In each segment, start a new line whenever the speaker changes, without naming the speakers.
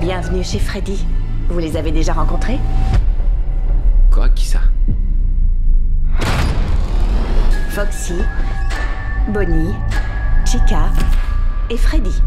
Bienvenue chez Freddy. Vous les avez déjà rencontrés?
Quoi? Qui ça?
Foxy, Bonnie, Chica et Freddy.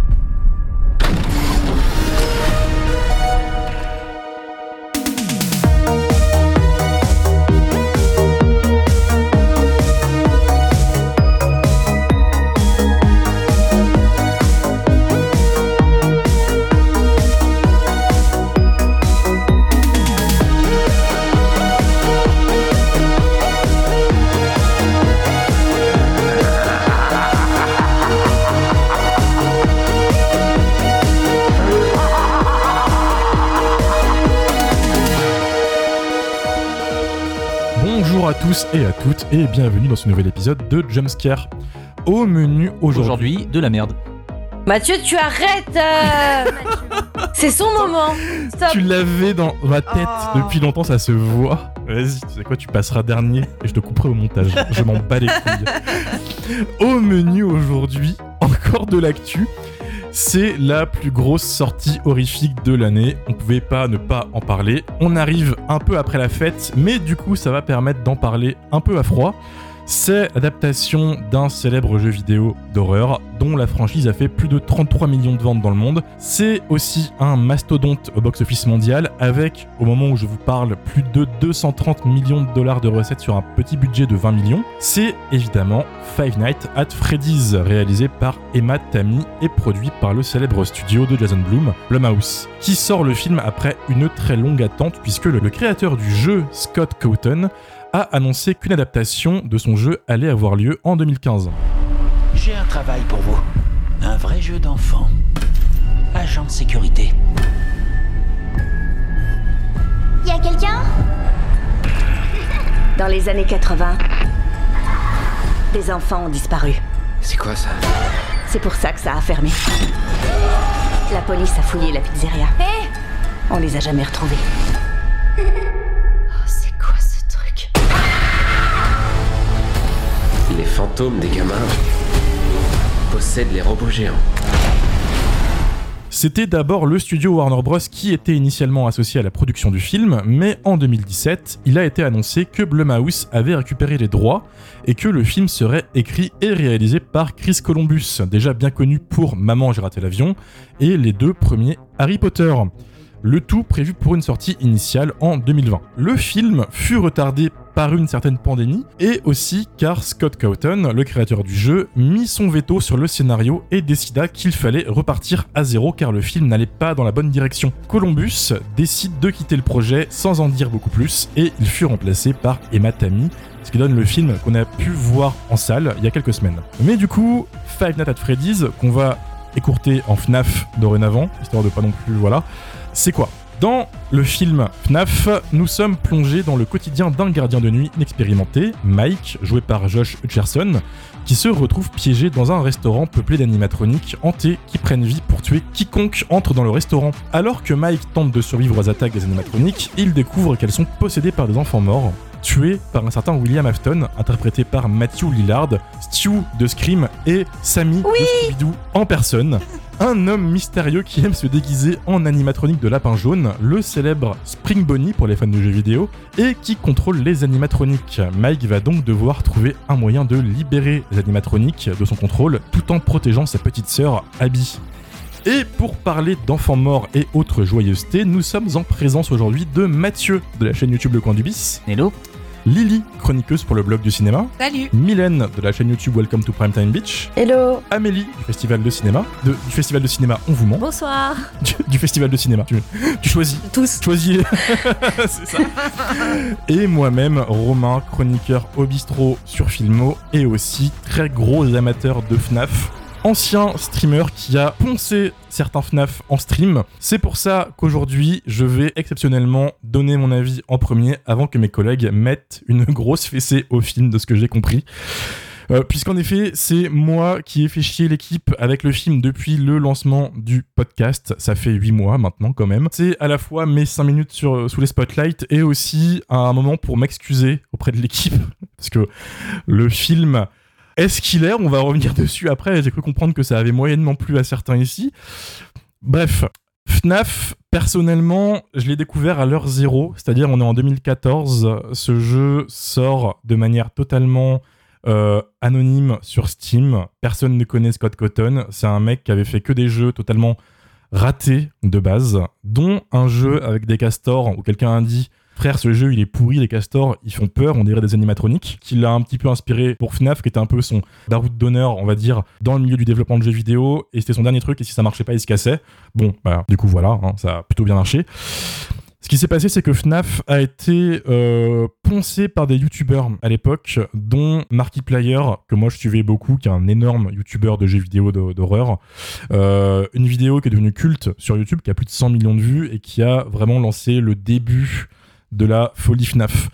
Tous et à toutes et bienvenue dans ce nouvel épisode de Jumpscare. Au menu aujourd'hui.
Aujourd'hui, de la merde.
Mathieu, tu arrêtes euh. C'est son moment Stop
Tu l'avais dans ma tête
Oh.
depuis longtemps, ça se voit. Vas-y, tu sais quoi, tu passeras dernier et je te couperai au montage. je m'en bats les couilles. Au menu aujourd'hui, encore de l'actu. C'est la plus grosse sortie horrifique de l'année. On pouvait pas ne pas en parler. On arrive un peu après la fête, mais du coup, ça va permettre d'en parler un peu à froid. C'est l'adaptation d'un célèbre jeu vidéo d'horreur dont la franchise a fait plus de 33 millions de ventes dans le monde. C'est aussi un mastodonte au box-office mondial avec, au moment où je vous parle, plus de 230 millions de dollars de recettes sur un petit budget de 20 millions. C'est évidemment Five Nights at Freddy's, réalisé par Emma Tammy et produit par le célèbre studio de Jason Blum, Blumhouse, qui sort le film après une très longue attente puisque le, le créateur du jeu, Scott Cawthon, a annoncé qu'une adaptation de son jeu allait avoir lieu en 2015.
J'ai un travail pour vous. Un vrai jeu d'enfant. Agent de sécurité.
Y a quelqu'un?
Dans les années 80, des enfants ont disparu.
C'est quoi ça?
C'est pour ça que ça a fermé. La police a fouillé la pizzeria.
Hé
On les a jamais retrouvés.
Fantômes des gamins possèdent les robots géants.
C'était d'abord le studio Warner Bros. qui était initialement associé à la production du film, mais en 2017, il a été annoncé que Blumhouse avait récupéré les droits et que le film serait écrit et réalisé par Chris Columbus, déjà bien connu pour Maman j'ai raté l'avion et les deux premiers Harry Potter. Le tout prévu pour une sortie initiale en 2020. Le film fut retardé une certaine pandémie et aussi car Scott Cawthon, le créateur du jeu, mit son veto sur le scénario et décida qu'il fallait repartir à zéro car le film n'allait pas dans la bonne direction. Columbus décide de quitter le projet sans en dire beaucoup plus et il fut remplacé par Emma Tammy, ce qui donne le film qu'on a pu voir en salle il y a quelques semaines. Mais du coup, Five Nights at Freddy's, qu'on va écourter en FNAF dorénavant, histoire de pas non plus, voilà, c'est quoi? Dans le film FNAF, nous sommes plongés dans le quotidien d'un gardien de nuit inexpérimenté, Mike, joué par Josh Hutcherson, qui se retrouve piégé dans un restaurant peuplé d'animatroniques hantés qui prennent vie pour tuer quiconque entre dans le restaurant. Alors que Mike tente de survivre aux attaques des animatroniques, il découvre qu'elles sont possédées par des enfants morts, tués par un certain William Afton, interprété par Matthew Lillard, Stu de Scream et Sammy de Scooby-Doo en personne. Un homme mystérieux qui aime se déguiser en animatronique de lapin jaune, le célèbre Spring Bonnie pour les fans de jeux vidéo, et qui contrôle les animatroniques. Mike va donc devoir trouver un moyen de libérer les animatroniques de son contrôle tout en protégeant sa petite sœur Abby. Et pour parler d'enfants morts et autres joyeusetés, nous sommes en présence aujourd'hui de Mathieu de la chaîne YouTube Le Coin du Bis,
Hello
Lily, chroniqueuse pour le blog du cinéma,
Salut.
Mylène de la chaîne YouTube Welcome to Primetime Beach,
Hello.
Amélie du festival de cinéma, de- du festival de cinéma On vous ment,
Bonsoir.
Du, du festival de cinéma, tu, tu choisis,
Tous.
Choisis, c'est ça. Et moi-même, Romain, chroniqueur au bistrot sur Filmo et aussi très gros amateur de FNAF. Ancien streamer qui a poncé certains FNAF en stream. C'est pour ça qu'aujourd'hui, je vais exceptionnellement donner mon avis en premier avant que mes collègues mettent une grosse fessée au film de ce que j'ai compris. Euh, Puisqu'en effet, c'est moi qui ai fait chier l'équipe avec le film depuis le lancement du podcast. Ça fait 8 mois maintenant quand même. C'est à la fois mes 5 minutes sur, sous les spotlights et aussi un moment pour m'excuser auprès de l'équipe. Parce que le film est-ce qu'il est On va revenir dessus après. J'ai cru comprendre que ça avait moyennement plu à certains ici. Bref, FNAF, Personnellement, je l'ai découvert à l'heure zéro, c'est-à-dire on est en 2014. Ce jeu sort de manière totalement euh, anonyme sur Steam. Personne ne connaît Scott Cotton. C'est un mec qui avait fait que des jeux totalement ratés de base, dont un jeu avec des castors où quelqu'un a dit Frère, ce jeu il est pourri, les castors ils font peur, on dirait des animatroniques, qui l'a un petit peu inspiré pour FNAF, qui était un peu son baroud d'honneur, on va dire, dans le milieu du développement de jeux vidéo, et c'était son dernier truc, et si ça marchait pas, il se cassait. Bon, bah, du coup, voilà, hein, ça a plutôt bien marché. Ce qui s'est passé, c'est que FNAF a été euh, poncé par des youtubeurs à l'époque, dont Markiplier, que moi je suivais beaucoup, qui est un énorme youtubeur de jeux vidéo d'hor- d'horreur. Euh, une vidéo qui est devenue culte sur YouTube, qui a plus de 100 millions de vues et qui a vraiment lancé le début de la folie FNAF.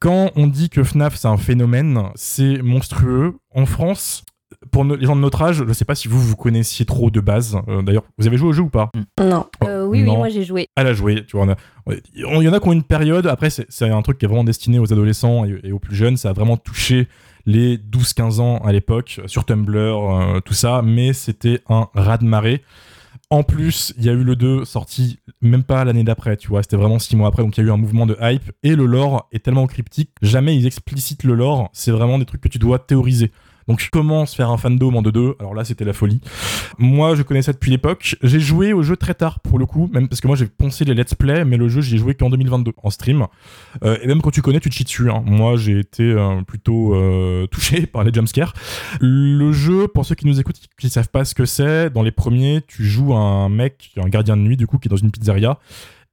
Quand on dit que FNAF c'est un phénomène, c'est monstrueux. En France, pour les gens de notre âge, je sais pas si vous vous connaissiez trop de base. Euh, D'ailleurs, vous avez joué au jeu ou pas?
Non.
Euh, oui, oui,
Non.
moi j'ai joué.
à la jouer. Tu vois, a- il y en a qui ont une période. Après, c'est un truc qui est vraiment destiné aux adolescents et, et aux plus jeunes. Ça a vraiment touché les 12-15 ans à l'époque sur Tumblr, euh, tout ça. Mais c'était un raz-de-marée. En plus, il y a eu le 2 sorti même pas l'année d'après, tu vois, c'était vraiment 6 mois après, donc il y a eu un mouvement de hype, et le lore est tellement cryptique, jamais ils explicitent le lore, c'est vraiment des trucs que tu dois théoriser. Donc comment se faire un fandom en 2-2 Alors là, c'était la folie. Moi, je connais ça depuis l'époque. J'ai joué au jeu très tard pour le coup, même parce que moi j'ai poncé les let's play, mais le jeu j'y ai joué qu'en 2022 en stream. Euh, et même quand tu connais, tu te dessus. hein. Moi, j'ai été euh, plutôt euh, touché par les jumpscares. Le jeu, pour ceux qui nous écoutent, qui ne savent pas ce que c'est, dans les premiers, tu joues un mec, un gardien de nuit du coup, qui est dans une pizzeria.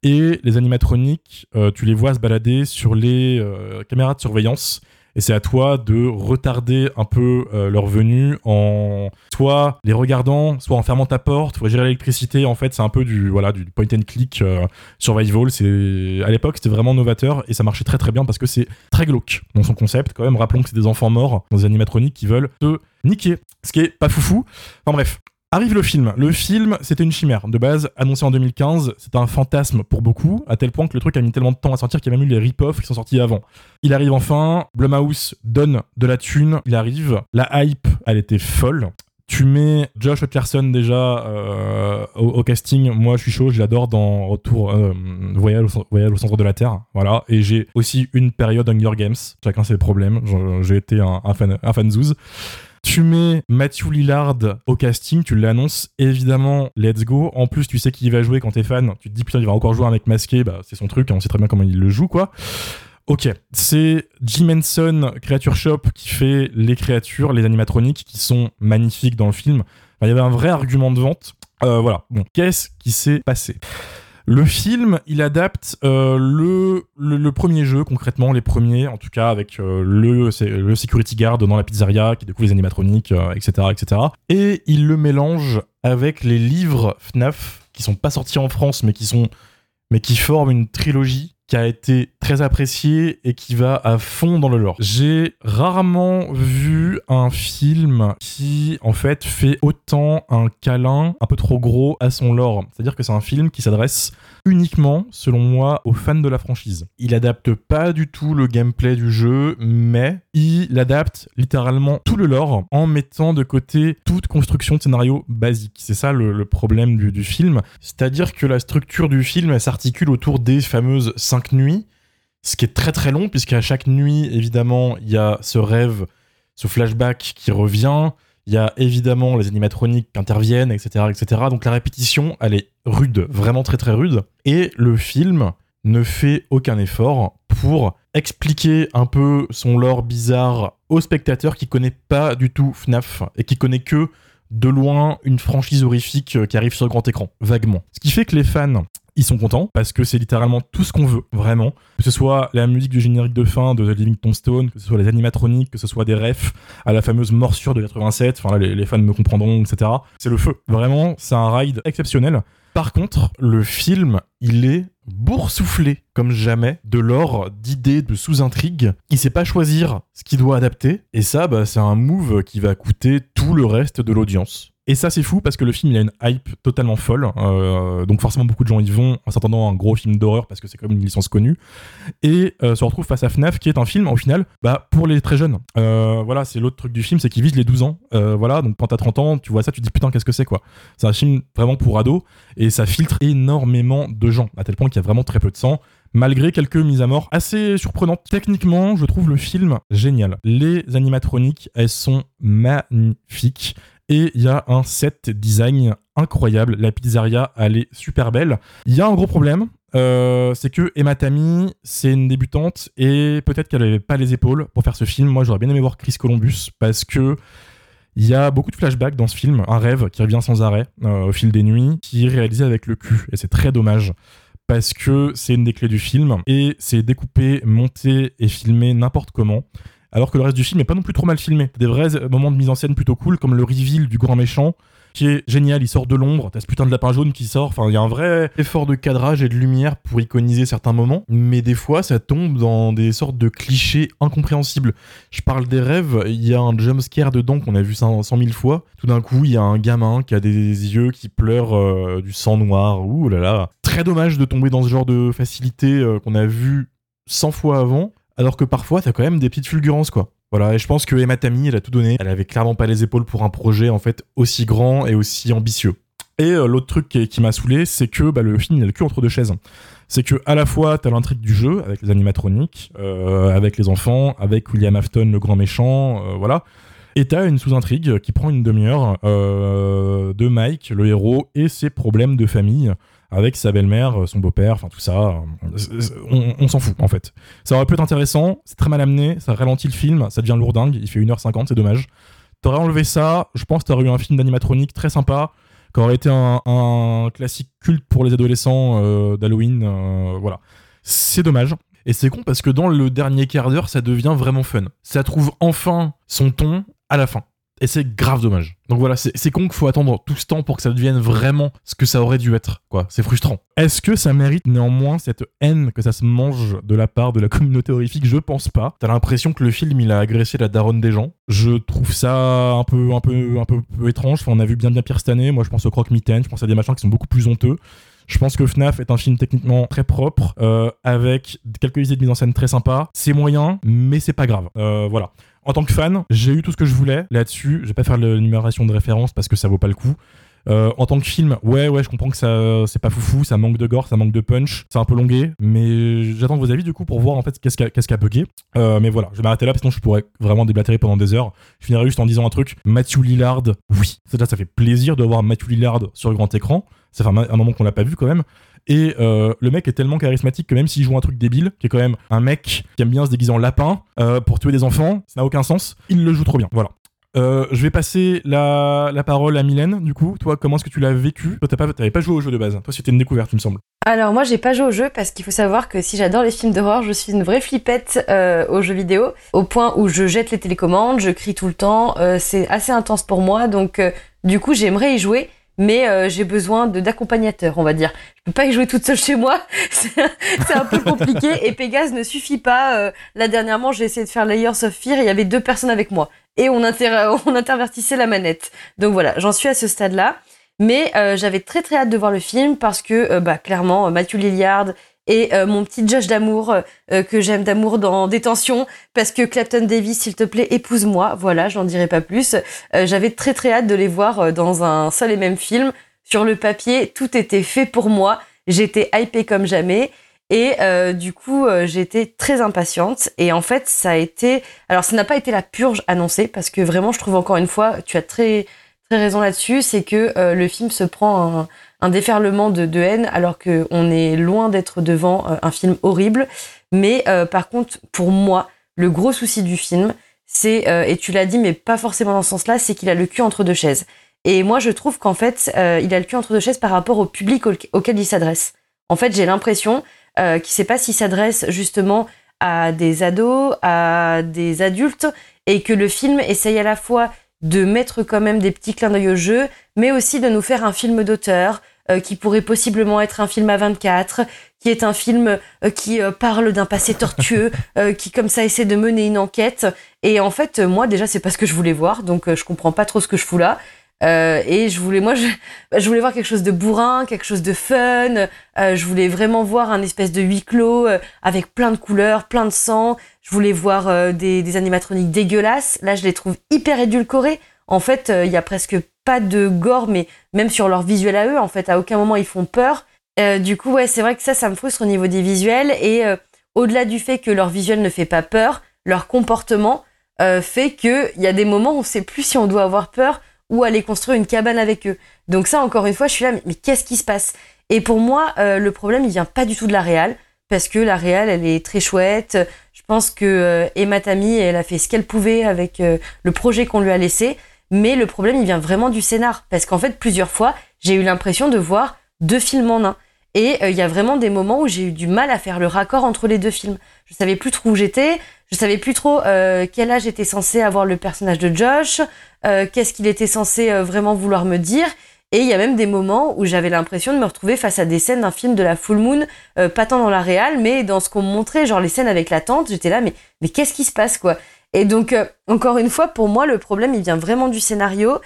Et les animatroniques, tu les vois se balader sur les caméras de surveillance. Et c'est à toi de retarder un peu euh, leur venue en soit les regardant, soit en fermant ta porte, faut gérer l'électricité. En fait, c'est un peu du voilà du point and click euh, survival. C'est à l'époque c'était vraiment novateur et ça marchait très très bien parce que c'est très glauque dans son concept. Quand même, rappelons que c'est des enfants morts dans des animatroniques qui veulent te niquer, ce qui est pas foufou. Enfin bref. Arrive le film. Le film, c'était une chimère. De base, annoncé en 2015, c'était un fantasme pour beaucoup, à tel point que le truc a mis tellement de temps à sortir qu'il y a même eu les rip-offs qui sont sortis avant. Il arrive enfin, Blumhouse donne de la thune, il arrive, la hype, elle était folle. Tu mets Josh Hutcherson déjà euh, au, casting, moi je suis chaud, je l'adore dans Retour euh, Voyage, au, Voyage au centre de la Terre, voilà. Et j'ai aussi une période Hunger Games, chacun ses problèmes, j'ai été un, un fan, un fan. Tu mets Matthew Lillard au casting, tu l'annonces, évidemment, let's go. En plus, tu sais qui va jouer quand t'es fan. Tu te dis, putain, il va encore jouer un mec masqué, bah, c'est son truc, et on sait très bien comment il le joue, quoi. Ok, c'est Jim Henson Creature Shop qui fait les créatures, les animatroniques qui sont magnifiques dans le film. Il y avait un vrai argument de vente. Euh, voilà, bon, qu'est-ce qui s'est passé? Le film, il adapte euh, le, premier jeu, concrètement, les premiers, en tout cas avec euh, le, security guard dans la pizzeria qui découvre les animatroniques, euh, etc., etc. Et il le mélange avec les livres FNAF qui sont pas sortis en France, mais qui forment une trilogie qui a été très appréciée et qui va à fond dans le lore. J'ai rarement vu un film qui, en fait, fait autant un câlin un peu trop gros à son lore. C'est-à-dire que c'est un film qui s'adresse uniquement, selon moi, aux fans de la franchise. Il adapte pas du tout le gameplay du jeu, mais il adapte littéralement tout le lore en mettant de côté toute construction de scénario basique. C'est ça le, problème du, film. C'est-à-dire que la structure du film, s'articule autour des fameuses cinq nuits, ce qui est très très long, puisqu'à chaque nuit, évidemment, il y a ce rêve, ce flashback qui revient. Il y a évidemment les animatroniques qui interviennent, etc., etc. Donc la répétition, elle est rude, vraiment très très rude. Et le film ne fait aucun effort pour expliquer un peu son lore bizarre au spectateur qui connaît pas du tout FNAF et qui connaît que de loin une franchise horrifique qui arrive sur le grand écran, vaguement. Ce qui fait que les fans, ils sont contents parce que c'est littéralement tout ce qu'on veut, vraiment. Que ce soit la musique du générique de fin de The Living Tombstone, que ce soit les animatroniques, que ce soit des refs à la fameuse morsure de 87, enfin là, les, les fans me comprendront, etc. C'est le feu. Vraiment, c'est un ride exceptionnel. Par contre, le film, il est boursouflé comme jamais de l'or, d'idées, de sous-intrigues. Il sait pas choisir ce qu'il doit adapter. Et ça, bah, c'est un move qui va coûter tout le reste de l'audience. Et ça, c'est fou parce que le film, il a une hype totalement folle. Euh, donc, forcément, beaucoup de gens y vont en s'attendant à un gros film d'horreur parce que c'est quand même une licence connue. Et euh, se retrouve face à FNAF, qui est un film, au final, bah, pour les très jeunes. Euh, voilà, c'est l'autre truc du film, c'est qu'il vise les 12 ans. Voilà, donc quand t'as 30 ans, tu vois ça, tu te dis putain, qu'est-ce que c'est quoi C'est un film vraiment pour ados et ça filtre énormément de gens, à tel point qu'il y a vraiment très peu de sang malgré quelques mises à mort assez surprenantes. Techniquement, je trouve le film génial. Les animatroniques, elles sont magnifiques. Et il y a un set design incroyable. La pizzeria, elle est super belle. Il y a un gros problème. euh, c'est que Emma Tammy, c'est une débutante et peut-être qu'elle avait pas les épaules pour faire ce film. Moi, j'aurais bien aimé voir Chris Columbus parce que il y a beaucoup de flashbacks dans ce film, un rêve qui revient sans arrêt euh, au fil des nuits, qui est réalisé avec le cul et c'est très dommage parce que c'est une des clés du film et c'est découpé, monté et filmé n'importe comment. Alors que le reste du film est pas non plus trop mal filmé. Des vrais euh, moments de mise en scène plutôt cool, comme le reveal du grand méchant, qui est génial. Il sort de l'ombre, t'as ce putain de lapin jaune qui sort. Enfin, il y a un vrai effort de cadrage et de lumière pour iconiser certains moments. Mais des fois, ça tombe dans des sortes de clichés incompréhensibles. Je parle des rêves, il y a un jumpscare dedans qu'on a vu 100 000 fois. Tout d'un coup, il y a un gamin qui a des yeux qui pleurent euh, du sang noir. Ouh là là. Très dommage de tomber dans ce genre de facilité euh, qu'on a vu 100 fois avant. Alors que parfois, t'as quand même des petites fulgurances, quoi. Voilà, et je pense que Emma Tammy, elle a tout donné. Elle avait clairement pas les épaules pour un projet, en fait, aussi grand et aussi ambitieux. Et euh, l'autre truc qui, m'a saoulé, c'est que bah, le film, il a le entre deux chaises. C'est que à la fois, t'as l'intrigue du jeu, avec les animatroniques, euh, avec les enfants, avec William Afton, le grand méchant, euh, voilà. Et t'as une sous-intrigue qui prend une demi-heure de Mike, le héros, et ses problèmes de famille avec sa belle-mère, son beau-père, enfin tout ça. On, on s'en fout en fait. Ça aurait pu être intéressant, c'est très mal amené, ça ralentit le film, ça devient lourdingue, il fait 1h50, c'est dommage. T'aurais enlevé ça, je pense que t'aurais eu un film d'animatronique très sympa, qui aurait été un, un classique culte pour les adolescents euh, d'Halloween. euh, voilà. C'est dommage. Et c'est con parce que dans le dernier quart d'heure, ça devient vraiment fun. Ça trouve enfin son ton à la fin. Et c'est grave dommage. Donc voilà, c'est con qu'il faut attendre tout ce temps pour que ça devienne vraiment ce que ça aurait dû être. quoi. C'est frustrant. Est-ce que ça mérite néanmoins cette haine que ça se mange de la part de la communauté horrifique? Je pense pas. T'as l'impression que le film il a agressé la daronne des gens. Je trouve ça un peu, un peu, un peu, étrange. On a vu bien bien pire cette année. Moi, je pense au croque-mitaine. Je pense à des machins qui sont beaucoup plus honteux. Je pense que FNAF est un film techniquement très propre, euh, avec quelques idées de mise en scène très sympas. C'est moyen, mais c'est pas grave. Euh, voilà. En tant que fan, j'ai eu tout ce que je voulais là-dessus. Je vais pas faire l'énumération de références parce que ça vaut pas le coup. Euh, en tant que film, ouais, ouais, je comprends que ça, c'est pas foufou, ça manque de gore, ça manque de punch, c'est un peu longué, mais j'attends vos avis du coup pour voir en fait qu'est-ce qui a, bugué. Euh, mais voilà, je vais m'arrêter là, parce que sinon je pourrais vraiment déblatérer pendant des heures. Je finirai juste en disant un truc. Matthew Lillard, oui, ça, ça fait plaisir de voir Matthew Lillard sur le grand écran. Ça fait un, un moment qu'on l'a pas vu quand même. Et euh, le mec est tellement charismatique que même s'il joue un truc débile, qui est quand même un mec qui aime bien se déguiser en lapin euh, pour tuer des enfants, ça n'a aucun sens, il le joue trop bien. Voilà. Euh, je vais passer la, la parole à Mylène, du coup. Toi, comment est-ce que tu l'as vécu? Toi, t'as pas, t'avais pas joué au jeu de base. Toi, c'était une découverte, il me semble.
Alors moi j'ai pas joué au jeu parce qu'il faut savoir que si j'adore les films d'horreur, je suis une vraie flippette euh, aux jeux vidéo, au point où je jette les télécommandes, je crie tout le temps, c'est assez intense pour moi, donc du coup j'aimerais y jouer, mais euh, j'ai besoin d'accompagnateurs, on va dire. Je peux pas y jouer toute seule chez moi, c'est un peu compliqué et Pégase ne suffit pas. Euh, là dernièrement j'ai essayé de faire Layers of Fear, il y avait deux personnes avec moi et on, inter on intervertissait la manette. Donc voilà, j'en suis à ce stade-là. Mais euh, j'avais très très hâte de voir le film parce que euh, bah, clairement Matthew Lillard et euh, mon petit Josh d'amour euh, que j'aime d'amour dans Détention parce que Clapton Davis s'il te plaît épouse-moi. Voilà j'en dirai pas plus. Euh, j'avais très très hâte de les voir euh, dans un seul et même film. Sur le papier tout était fait pour moi. J'étais hypée comme jamais. Et euh, du coup euh, j'étais très impatiente. Et en fait ça a été alors ça n'a pas été la purge annoncée parce que vraiment je trouve encore une fois tu as très très raison là-dessus, c'est que euh, le film se prend un, un déferlement de, de haine alors que on est loin d'être devant euh, un film horrible. Mais euh, par contre, pour moi, le gros souci du film, c'est euh, et tu l'as dit, mais pas forcément dans ce sens-là, c'est qu'il a le cul entre deux chaises. Et moi, je trouve qu'en fait, il a le cul entre deux chaises par rapport au public au- auquel il s'adresse. En fait, j'ai l'impression euh, qu'il sait pas s'il s'adresse justement à des ados, à des adultes, et que le film essaye à la fois de mettre quand même des petits clins d'œil au jeu, mais aussi de nous faire un film d'auteur euh, qui pourrait possiblement être un film à 24, qui est un film euh, qui euh, parle d'un passé tortueux, qui comme ça essaie de mener une enquête. Et en fait, moi déjà, c'est pas ce que je voulais voir, donc je comprends pas trop ce que je fous là. Euh, et je voulais, moi, je, bah, je voulais voir quelque chose de bourrin, quelque chose de fun. Euh, je voulais vraiment voir un espèce de huis clos euh, avec plein de couleurs, plein de sang. Je voulais voir euh, des, des animatroniques dégueulasses. Là, je les trouve hyper édulcorés. En fait, euh, il y a presque pas de gore, mais même sur leur visuel à eux, en fait, à aucun moment ils font peur. Euh, du coup, ouais, c'est vrai que ça, ça me frustre au niveau des visuels. Et au-delà du fait que leur visuel ne fait pas peur, leur comportement fait qu'il y a des moments où on sait plus si on doit avoir peur ou aller construire une cabane avec eux. Donc ça, encore une fois, je suis là, mais, qu'est-ce qui se passe? Et pour moi, euh, le problème, il vient pas du tout de la réal, parce que la réal, elle est très chouette. Je pense que euh, Emma Tammy, elle a fait ce qu'elle pouvait avec euh, le projet qu'on lui a laissé. Mais le problème, il vient vraiment du scénar, parce qu'en fait, plusieurs fois, j'ai eu l'impression de voir deux films en un. Et euh, il y a vraiment des moments où j'ai eu du mal à faire le raccord entre les deux films. Je savais plus trop où j'étais, je savais plus trop euh, quel âge était censé avoir le personnage de Josh, euh, qu'est-ce qu'il était censé vraiment vouloir me dire. Et il y a même des moments où j'avais l'impression de me retrouver face à des scènes d'un film de la Full Moon, pas tant dans la réal, mais dans ce qu'on me montrait, genre les scènes avec la tante, j'étais là, mais, mais qu'est-ce qui se passe, quoi? Et donc, encore une fois, pour moi, le problème, il vient vraiment du scénario.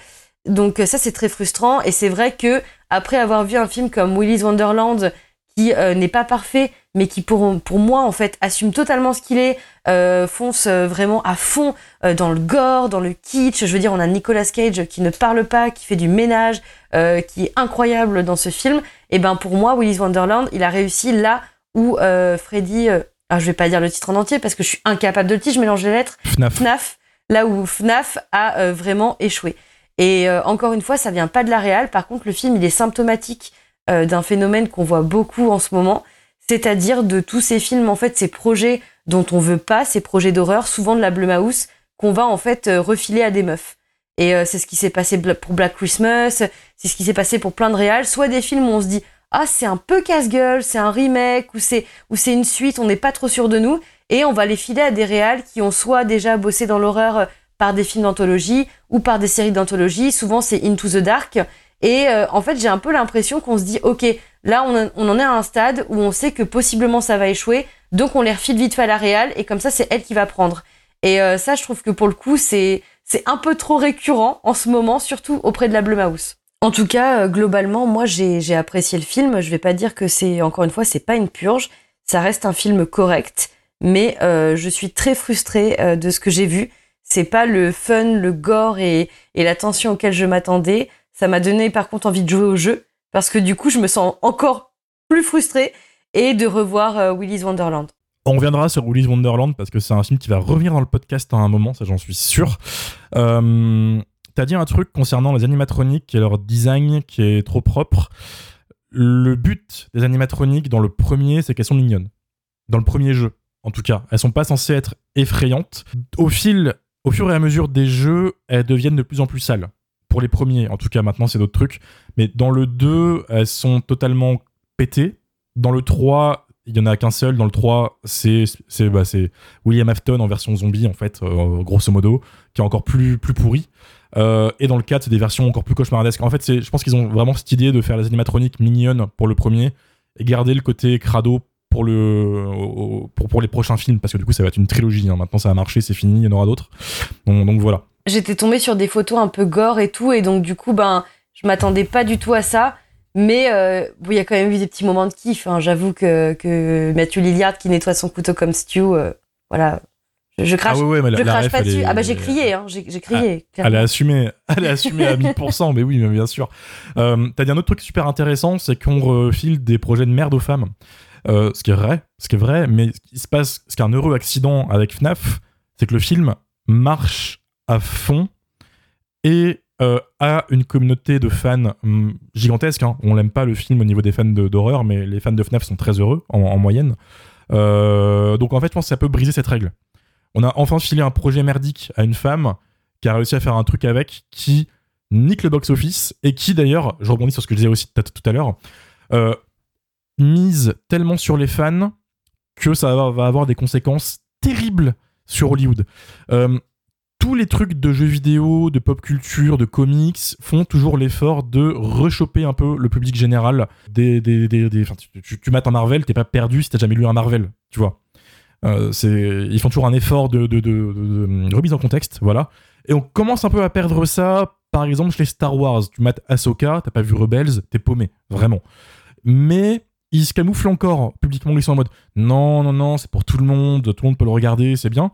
Donc ça, c'est très frustrant. Et c'est vrai que après avoir vu un film comme Willy's Wonderland, qui euh, n'est pas parfait, mais qui pour, pour moi en fait assume totalement ce qu'il est, euh, fonce euh, vraiment à fond euh, dans le gore, dans le kitsch. Je veux dire, on a Nicolas Cage qui ne parle pas, qui fait du ménage, euh, qui est incroyable dans ce film. Et ben pour moi, Willy's Wonderland, il a réussi là où euh, Freddy, euh, alors je vais pas dire le titre en entier parce que je suis incapable de le dire, je mélange les lettres.
FNAF.
FNAF, là où FNAF a euh, vraiment échoué. Et euh, encore une fois, ça vient pas de la réal. Par contre, le film, il est symptomatique euh, d'un phénomène qu'on voit beaucoup en ce moment, c'est-à-dire de tous ces films, en fait, ces projets dont on veut pas, ces projets d'horreur, souvent de la Blumhouse, qu'on va en fait euh, refiler à des meufs. Et euh, c'est ce qui s'est passé pour Black Christmas, c'est ce qui s'est passé pour plein de réals, soit des films où on se dit ah c'est un peu casse-gueule, c'est un remake ou c'est ou c'est une suite, on n'est pas trop sûr de nous, et on va les filer à des réals qui ont soit déjà bossé dans l'horreur par des films d'anthologie ou par des séries d'anthologie. Souvent c'est Into the Dark. Et euh, en fait, j'ai un peu l'impression qu'on se dit, ok, là, on, on en est à un stade où on sait que possiblement ça va échouer, donc on les refile vite fait à la réal, et comme ça, c'est elle qui va prendre. Et euh, ça, je trouve que pour le coup, c'est c'est un peu trop récurrent en ce moment, surtout auprès de la Blumhouse. En tout cas, euh, globalement, moi, j'ai apprécié le film. Je vais pas dire que c'est, encore une fois, c'est pas une purge. Ça reste un film correct, mais je suis très frustrée de ce que j'ai vu. C'est pas le fun, le gore et, et la tension auquel je m'attendais. Ça m'a donné par contre envie de jouer au jeu parce que du coup je me sens encore plus frustrée et de revoir euh, Willy's Wonderland.
On reviendra sur Willy's Wonderland parce que c'est un film qui va revenir dans le podcast à un moment, ça j'en suis sûr. Euh, T'as dit un truc concernant les animatroniques et leur design qui est trop propre. Le but des animatroniques dans le premier, c'est qu'elles sont mignonnes. Dans le premier jeu, en tout cas. Elles sont pas censées être effrayantes. Au fil, au fur et à mesure des jeux, elles deviennent de plus en plus sales. Pour les premiers, en tout cas maintenant c'est d'autres trucs. Mais dans le 2, elles sont totalement pétées. Dans le 3, il y en a qu'un seul. Dans le 3, c'est c'est bah, c'est William Afton en version zombie, en fait, euh, grosso modo, qui est encore plus, plus pourri. Euh, et dans le 4, c'est des versions encore plus cauchemardesques. En fait, je pense qu'ils ont vraiment cette idée de faire les animatroniques mignonnes pour le premier et garder le côté crado pour, le, au- pour, pour les prochains films, parce que du coup, ça va être une trilogie. hein. Maintenant, ça a marché, c'est fini, il y en aura d'autres. Donc, donc voilà.
J'étais tombée sur des photos un peu gore et tout et donc du coup ben je m'attendais pas du tout à ça. Mais euh, il y a quand même eu des petits moments de kiff. hein. J'avoue que, que Mathieu Lilliard qui nettoie son couteau comme Stu, euh, voilà, je, je crache,
ah ouais, ouais, mais la,
je crache
ref,
pas
elle
dessus.
est-
Ah bah j'ai crié, hein, j'ai crié.
Elle est
clairement.
assumée, elle est assumée à 1000%, mais oui, mais bien sûr. Euh, T'as dit un autre truc super intéressant, c'est qu'on refile des projets de merde aux femmes. Euh, ce qui est vrai, ce qui est vrai, mais ce qui se passe, ce qui est un heureux accident avec FNAF, c'est que le film marche à fond et euh, a une communauté de fans hum, gigantesque. hein. On l'aime pas le film au niveau des fans d'horreur, mais les fans de FNAF sont très heureux en, en moyenne. Euh, donc en fait, je pense que ça peut briser cette règle. On a enfin filé un projet merdique à une femme qui a réussi à faire un truc avec qui nique le box-office et qui d'ailleurs, je rebondis sur ce que je disais aussi tout à l'heure, mise tellement sur les fans que ça va, avoir des conséquences terribles sur Hollywood. Euh, tous les trucs de jeux vidéo, de pop culture, de comics font toujours l'effort de rechoper un peu le public général. Tu, mates un Marvel, t'es pas perdu si t'as jamais lu un Marvel, tu vois. Euh, ils font toujours un effort de remise en contexte, voilà. Et on commence un peu à perdre ça par exemple, chez Star Wars, tu mates Ahsoka, t'as pas vu Rebels, t'es paumé, vraiment. Mais ils se camouflent encore publiquement, ils sont en mode non, non, non, c'est pour tout le monde, tout le monde peut le regarder, c'est bien.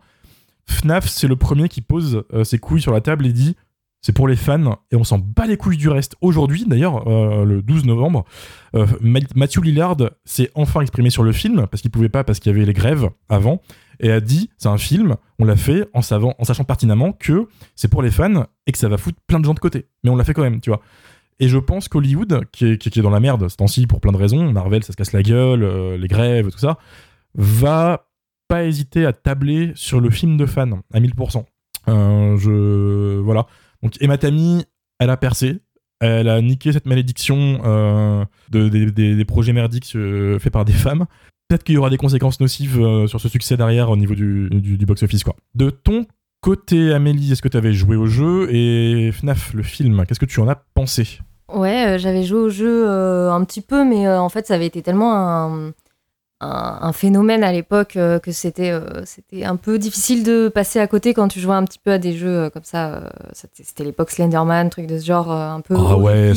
FNAF, c'est le premier qui pose euh, ses couilles sur la table et dit c'est pour les fans et on s'en bat les couilles du reste. Aujourd'hui, d'ailleurs, euh, le 12 novembre, euh, Ma- Matthew Lillard s'est enfin exprimé sur le film parce qu'il pouvait pas parce qu'il y avait les grèves avant et a dit c'est un film, on l'a fait en, savant, en sachant pertinemment que c'est pour les fans et que ça va foutre plein de gens de côté. Mais on l'a fait quand même, tu vois. Et je pense qu'Hollywood, qui est, dans la merde ce temps-ci pour plein de raisons, Marvel ça se casse la gueule, euh, les grèves, tout ça, va pas hésiter à tabler sur le film de fan à 1000%. Euh, je voilà. Donc Emma Tammy, elle a percé, elle a niqué cette malédiction euh, de, des, projets merdiques euh, faits par des femmes. Peut-être qu'il y aura des conséquences nocives sur ce succès derrière au niveau du, du, du box-office quoi. De ton côté, Amélie, est-ce que tu avais joué au jeu? Et FNAF le film Qu'est-ce que tu en as pensé?
Ouais, euh, j'avais joué au jeu euh, un petit peu, mais euh, en fait, ça avait été tellement un, un, un phénomène à l'époque que c'était c'était un peu difficile de passer à côté quand tu jouais un petit peu à des jeux comme ça. c'était l'époque Slenderman, truc de ce genre, un peu.
Ah ouais,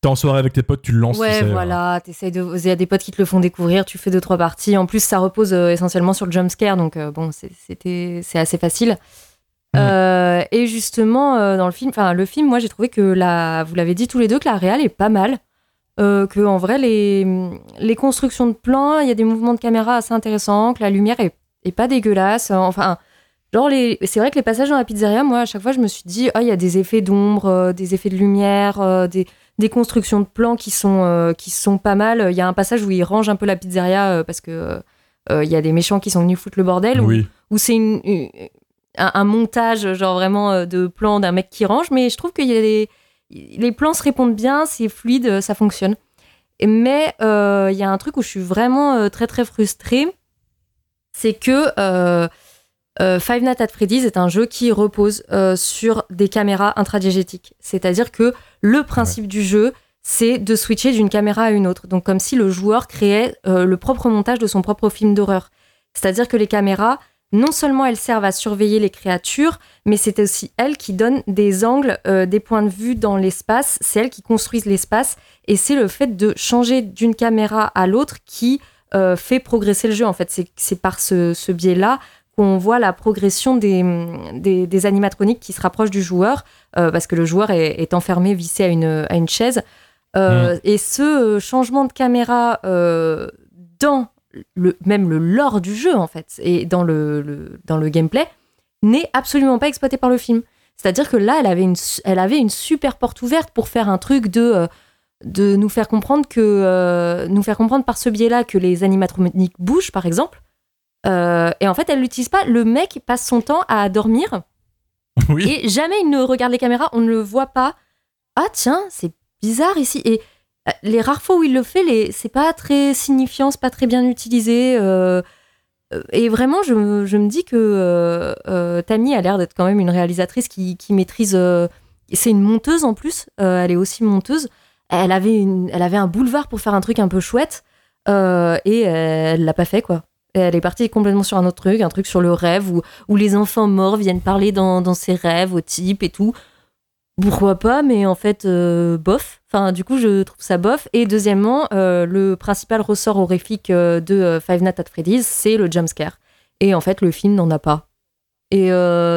t'es en soirée avec tes potes, tu le lances. tu
Ouais,
sais, euh,
voilà, t'essayes de. Il y a des potes qui te le font découvrir, tu fais deux, trois parties. En plus, ça repose essentiellement sur le jumpscare, donc bon, c'était c'est assez facile. Euh, et justement, euh, dans le film, enfin, le film, moi, j'ai trouvé que la. Vous l'avez dit tous les deux, que la réal est pas mal. Euh, que en vrai, les, les constructions de plans, il y a des mouvements de caméra assez intéressants, que la lumière est, est pas dégueulasse. Enfin. Genre, les... c'est vrai que les passages dans la pizzeria, moi, à chaque fois, je me suis dit, ah, il y a des effets d'ombre, euh, des effets de lumière, des, des constructions de plans qui sont, qui sont pas mal. Il y a un passage où ils rangent un peu la pizzeria parce que il y a des méchants qui sont venus foutre le bordel. Ou
Oui.
où c'est une, une- un, un montage, genre vraiment euh, de plans d'un mec qui range. Mais je trouve y a des. Les plans se répondent bien, c'est fluide, euh, ça fonctionne. Mais euh, il y a un truc où je suis vraiment euh, très très frustrée. C'est que euh, Five Nights at Freddy's est un jeu qui repose sur des caméras intradiégétiques. C'est-à-dire que le principe du jeu, c'est de switcher d'une caméra à une autre. Donc comme si le joueur créait le propre montage de son propre film d'horreur. C'est-à-dire que les caméras, non seulement elles servent à surveiller les créatures, mais c'est aussi elles qui donnent des angles, euh, des points de vue dans l'espace. C'est elles qui construisent l'espace. Et c'est le fait de changer d'une caméra à l'autre qui euh, fait progresser le jeu. En fait, c'est- par ce, ce biais-là qu'on voit la progression des, des, des animatroniques qui se rapprochent du joueur, euh, parce que le joueur est, est enfermé, vissé à une, à une chaise. Euh, Et ce changement de caméra dans le, même le lore du jeu, en fait, et dans le, le- dans le gameplay, n'est absolument pas exploité par le film. C'est-à-dire que là, elle avait, une, elle avait une super porte ouverte pour faire un truc de, euh, de nous faire comprendre que euh, nous faire comprendre par ce biais-là que les animatroniques bougent, par exemple. Euh, et en fait, elle l'utilise pas. Le mec passe son temps à dormir
oui.
et jamais il ne regarde les caméras, on ne le voit pas. Ah tiens, c'est bizarre ici. Et les rares fois où il le fait, les... c'est pas très signifiant, c'est pas très bien utilisé. euh, euh, Et vraiment, je, me- dis que euh, Tammy a l'air d'être quand même une réalisatrice qui, qui maîtrise. c'est une monteuse en plus, elle est aussi monteuse. Elle avait, une, elle avait un boulevard pour faire un truc un peu chouette et elle l'a pas fait quoi. Elle est partie complètement sur un autre truc, un truc sur le rêve où, où les enfants morts viennent parler dans, dans ses rêves au type et tout. Pourquoi pas, mais en fait, euh, bof. Enfin, du coup, je trouve ça bof. Et deuxièmement, euh, le principal ressort horrifique euh, de Five Nights at Freddy's, c'est le jumpscare. Et en fait, le film n'en a pas. Et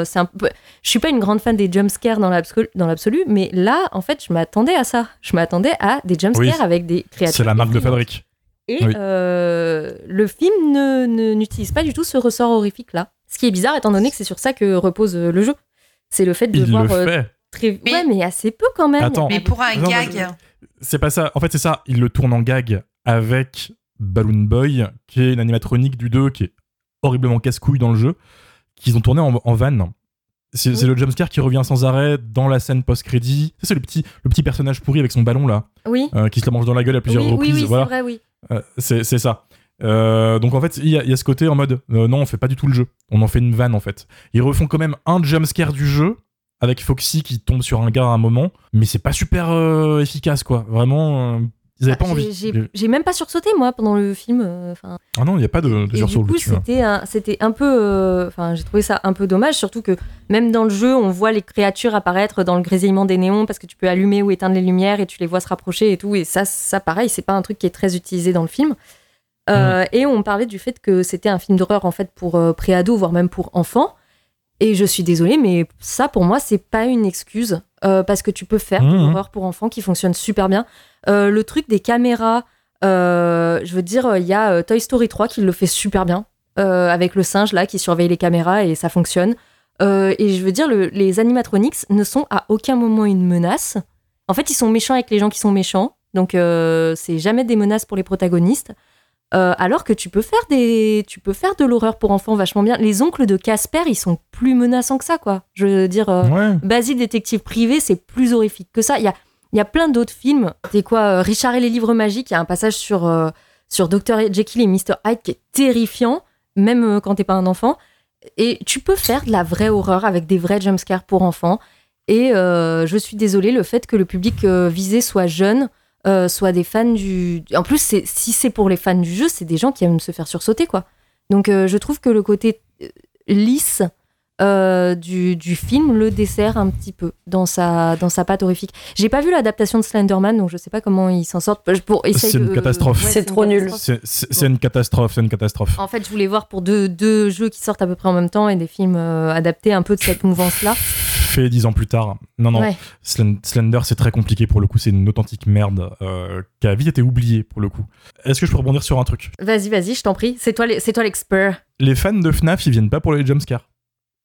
c'est un peu... Je suis pas une grande fan des jumpscares dans l'absolu, mais là, en fait, je m'attendais à ça. Je m'attendais à des jumpscares
Oui.
avec des créatures.
C'est la marque de fabrique.
Et
Oui.
le film ne- ne- n'utilise pas du tout ce ressort horrifique là. Ce qui est bizarre étant donné que c'est sur ça que repose le jeu. C'est le fait de
Il
voir
le fait.
Très.
Mais-
Ouais, mais assez peu quand même.
Attends.
Mais pour un
Non,
gag,
C'est pas ça. En fait, c'est ça. Il le tourne en gag avec Balloon Boy, qui est une animatronique du 2 qui est horriblement casse-couille dans le jeu, qu'ils ont tourné en, en van. C'est
Oui.
le jumpscare qui revient sans arrêt dans la scène post-crédit. C'est le petit, le petit personnage pourri avec son ballon là,
Oui.
euh, qui se la mange dans la gueule à plusieurs
oui,
reprises.
oui,
voilà.
c'est vrai, oui.
Euh, c'est ça. Euh, donc en fait, il y, y a ce côté en mode euh, non, on fait pas du tout le jeu. On en fait une vanne en fait. Ils refont quand même un jumpscare du jeu avec Foxy qui tombe sur un gars à un moment, mais c'est pas super euh, efficace quoi. Vraiment, euh, Ils avaient
Bah,
pas envie.
j'ai- même pas sursauté moi pendant le film. euh,
Ah non, il n'y a pas de, de sursaut
du coup,
hein.
c'était un, c'était un peu. euh, Enfin, j'ai trouvé ça un peu dommage, surtout que même dans le jeu, on voit les créatures apparaître dans le grésillement des néons parce que tu peux allumer ou éteindre les lumières et tu les vois se rapprocher et tout. Et ça, ça pareil, c'est pas un truc qui est très utilisé dans le film.
Mm.
Et on parlait du fait que c'était un film d'horreur en fait pour pré-ado, voire même pour enfants. Et je suis désolée, mais ça pour moi, c'est pas une excuse euh, parce que tu peux faire de
Mhm.
l'horreur pour enfants qui fonctionne super bien. Euh, le truc des caméras, euh, je veux dire, il y a Toy Story 3 qui le fait super bien, avec le singe là qui surveille les caméras et ça fonctionne. Et je veux dire, le- les animatronics ne sont à aucun moment une menace. En fait, ils sont méchants avec les gens qui sont méchants, donc c'est jamais des menaces pour les protagonistes. Euh, alors que tu peux faire des, tu peux faire de l'horreur pour enfants vachement bien. Les oncles de Casper, ils sont plus menaçants que ça, quoi. Je veux dire, euh,
Ouais.
Basile détective privé, c'est plus horrifique que ça. Il y a, il y a plein d'autres films. C'est quoi euh, Richard et les livres magiques, il y a un passage sur, sur Dr. Jekyll et Mr. Hyde qui est terrifiant, même quand t'es pas un enfant. Et tu peux faire de la vraie horreur avec des vrais jumpscares pour enfants. Et je suis désolée, le fait que le public visé soit jeune, euh, soit des fans du. En plus, c'est- si c'est pour les fans du jeu, c'est des gens qui aiment se faire sursauter, quoi. Donc euh, je trouve que le côté euh, lisse euh, du, du film le dessert un petit peu dans sa, dans sa patte horrifique. J'ai pas vu l'adaptation de Slenderman, donc je sais pas comment ils s'en sortent. Pour
C'est une
de-
catastrophe.
Ouais,
C'est
une
trop nul.
catastrophe.
C'est- une catastrophe, c'est une catastrophe.
En fait, je voulais voir pour deux, deux jeux qui sortent à peu près en même temps et des films euh, adaptés un peu de cette mouvance-là.
Fait dix ans plus tard. Non, non.
Ouais.
Slender, c'est très compliqué pour le coup. C'est une authentique merde euh, qui a vite été oubliée pour le coup. Est-ce que je peux rebondir sur un truc?
Vas-y, vas-y, je t'en prie. C'est toi, les- c'est toi l'expert.
Les fans de FNAF, ils viennent pas pour les jumpscares.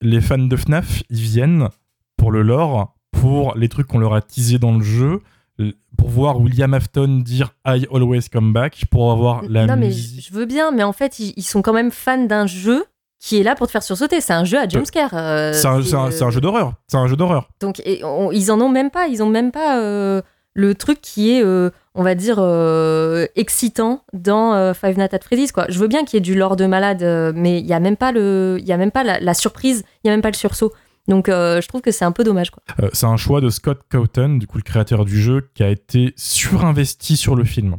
Les fans de FNAF, ils viennent pour le lore, pour les trucs qu'on leur a teasés dans le jeu, pour voir William Afton dire I always come back, pour avoir la
non, mais
musique.
je je veux bien, mais en fait, ils, ils sont quand même fans d'un jeu qui est là pour te faire sursauter. C'est un jeu à jumpscare. euh,
C'est un, jeu d'horreur. C'est un jeu d'horreur.
Donc, et on- ils en ont même pas. Ils ont même pas euh, le truc qui est, euh, on va dire, excitant dans Five Nights at Freddy's. Quoi. Je veux bien qu'il y ait du lore de malade, mais il y a même pas le, il y a même pas la, la surprise. Il y a même pas le sursaut. Donc, je trouve que c'est un peu dommage.
C'est un choix de Scott Cawthon, du coup le créateur du jeu, qui a été surinvesti sur le film.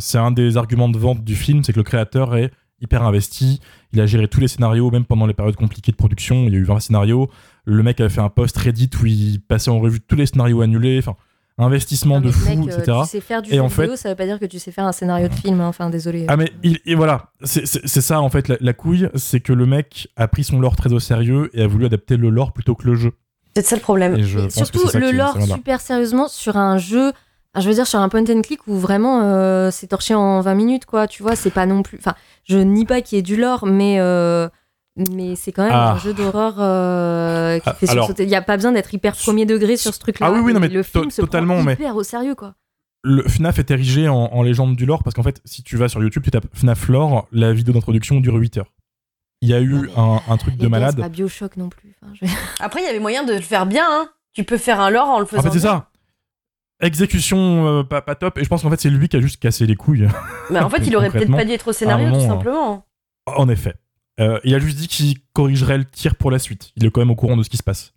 C'est un des arguments de vente du film, c'est que le créateur est hyper investi. Il a géré tous les scénarios, même pendant les périodes compliquées de production. Il y a eu 20 scénarios. Le mec avait fait un post Reddit où il passait en revue tous les scénarios annulés. Enfin, investissement
Non,
de fou,
mec, euh,
etc.
Tu sais faire du
Et
jeu
en
vidéo,
fait-
ça veut pas dire que tu sais faire un scénario de film. hein. Enfin, désolé.
Ah mais il, et voilà, c'est ça en fait la, la couille, c'est que le mec a pris son lore très au sérieux et a voulu adapter le lore plutôt que le jeu.
C'est ça le problème.
Et je
Et
pense
surtout
que c'est ça
le lore super sérieusement sur un jeu enfin, je veux dire sur un point and click où vraiment euh, c'est torché en 20 minutes quoi tu vois c'est pas non plus enfin je nie pas qu'il y ait du lore mais euh, mais c'est quand même
Ah.
un jeu d'horreur euh, qui
Ah,
fait sursauter il y a pas besoin d'être hyper premier degré sur ce truc là
Ah oui, oui, non, mais
le film se
totalement,
prend
mais-
hyper au sérieux quoi
Le FNAF est érigé en, en légende du lore parce qu'en fait, si tu vas sur YouTube, tu tapes FNAF lore, la vidéo d'introduction dure 8 heures. Il y a eu
Non, mais,
un, un truc de malade.
c'est pas Bioshock non plus Enfin, je-
Après, il y avait moyen de le faire bien. Hein. Tu peux faire un lore en le faisant.
En fait, c'est ça. Exécution euh, pas, pas top. Et je pense qu'en fait, c'est lui qui a juste cassé les couilles.
Mais en fait, il aurait peut-être pas dû être au scénario, tout
moment,
simplement.
en effet. Euh, il a juste dit qu'il corrigerait le tir pour la suite. Il est quand même au courant de ce qui se passe.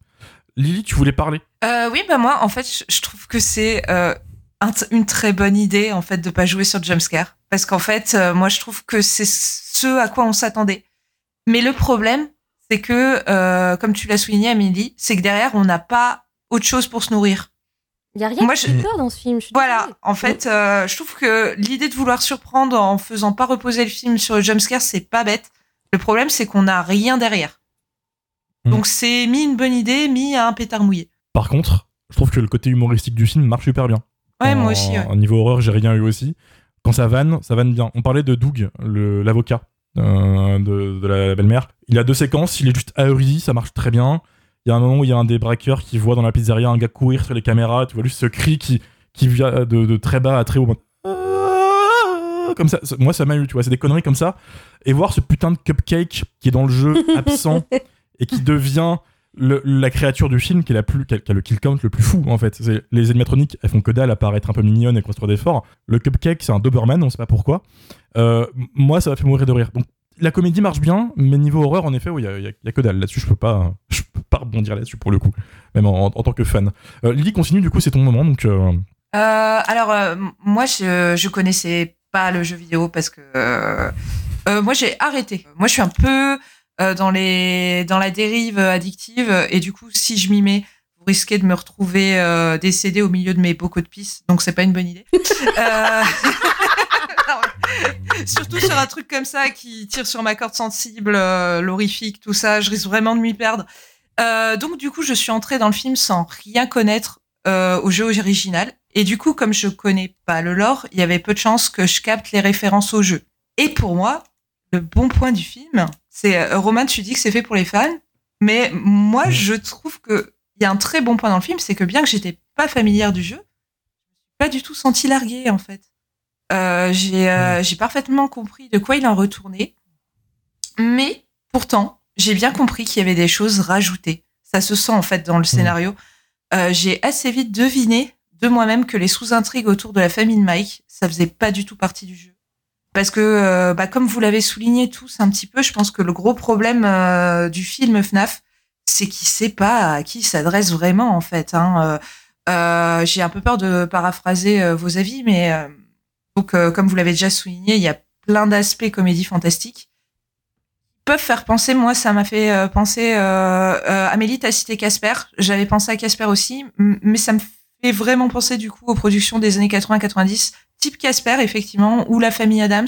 Lily, tu voulais parler?
Euh, oui, bah moi, en fait, je, trouve que c'est euh, un une très bonne idée, en fait, de pas jouer sur le jumpscare. Parce qu'en fait, euh, moi, je trouve que c'est ce à quoi on s'attendait. Mais le problème, c'est que, euh, comme tu l'as souligné, Amélie, c'est que derrière, on n'a pas autre chose pour se nourrir.
Il y a rien
Moi,
qui
je-
peur dans ce film je suis
Voilà,
désolée.
en fait, euh, je trouve que l'idée de vouloir surprendre en faisant pas reposer le film sur le jumpscare, c'est pas bête. Le problème, c'est qu'on n'a rien derrière.
Hmm.
Donc, c'est mis une bonne idée, mis à un pétard mouillé.
Par contre, je trouve que le côté humoristique du film marche super bien.
Ouais,
En-
moi aussi. ouais.
Au niveau horreur, j'ai rien eu aussi. Quand ça vanne, ça vanne bien. On parlait de Doug, le- l'avocat euh, de, de la belle-mère. Il a deux séquences, il est juste ahuri, ça marche très bien. Il y a un moment où il y a un des braqueurs qui voit dans la pizzeria un gars courir sur les caméras, tu vois juste ce cri qui, qui vient de, de très bas à très haut. Ah Comme ça, Ça- moi ça m'a eu, tu vois, c'est des conneries comme ça. Et voir ce putain de cupcake qui est dans le jeu absent et qui devient le- la créature du film qui est la plus qui a, qui a le kill count le plus fou en fait les animatroniques elles font que dalle à paraître un peu mignonnes et construire des forts le cupcake c'est un Doberman on sait pas pourquoi Euh, moi ça m'a fait mourir de rire donc la comédie marche bien mais niveau horreur en effet il y, a- y a- y a que dalle là-dessus je peux pas je peux pas rebondir là-dessus pour le coup même en, en tant que fan euh, Lily continue du coup c'est ton moment donc euh,
Euh, alors, euh, moi, je, je connaissais pas le jeu vidéo parce que euh, euh, moi, j'ai arrêté. Moi, je suis un peu euh, dans, les, dans la dérive addictive et du coup, si je m'y mets, vous risquez de me retrouver euh, décédé au milieu de mes bocaux de pisse. Donc, c'est pas une bonne idée. Surtout sur un truc comme ça qui tire sur ma corde sensible, euh, l'horrifique, tout ça, je risque vraiment de m'y perdre. Euh, donc, du coup, je suis entrée dans le film sans rien connaître euh, au jeu original. Et du coup, comme je connais pas le lore, il y avait peu de chances que je capte les références au jeu. Et pour moi, le bon point du film, c'est euh, Romain, tu dis que c'est fait pour les fans, mais moi, je trouve que il y a un très bon point dans le film, c'est que bien que j'étais pas familière du jeu, pas du tout senti larguée en fait. Euh, j'ai euh, j'ai parfaitement compris de quoi il en retournait, mais pourtant, j'ai bien compris qu'il y avait des choses rajoutées. Ça se sent en fait dans le scénario. Euh, j'ai assez vite deviné de moi-même que les sous-intrigues autour de la famille de Mike, ça faisait pas du tout partie du jeu. Parce que, euh, bah, comme vous l'avez souligné tous un petit peu, je pense que le gros problème euh, du film FNAF, c'est qu'il sait pas à qui il s'adresse vraiment en fait. Hein. J'ai un peu peur de paraphraser vos avis, mais donc, euh, comme vous l'avez déjà souligné, il y a plein d'aspects comédie fantastique peuvent faire penser. Moi, ça m'a fait euh, penser. Euh, euh, Amélie, t'as cité Casper. J'avais pensé à Casper aussi, mais ça me fait vraiment penser du coup aux productions des années 80-90, type Casper effectivement, ou La Famille Adams.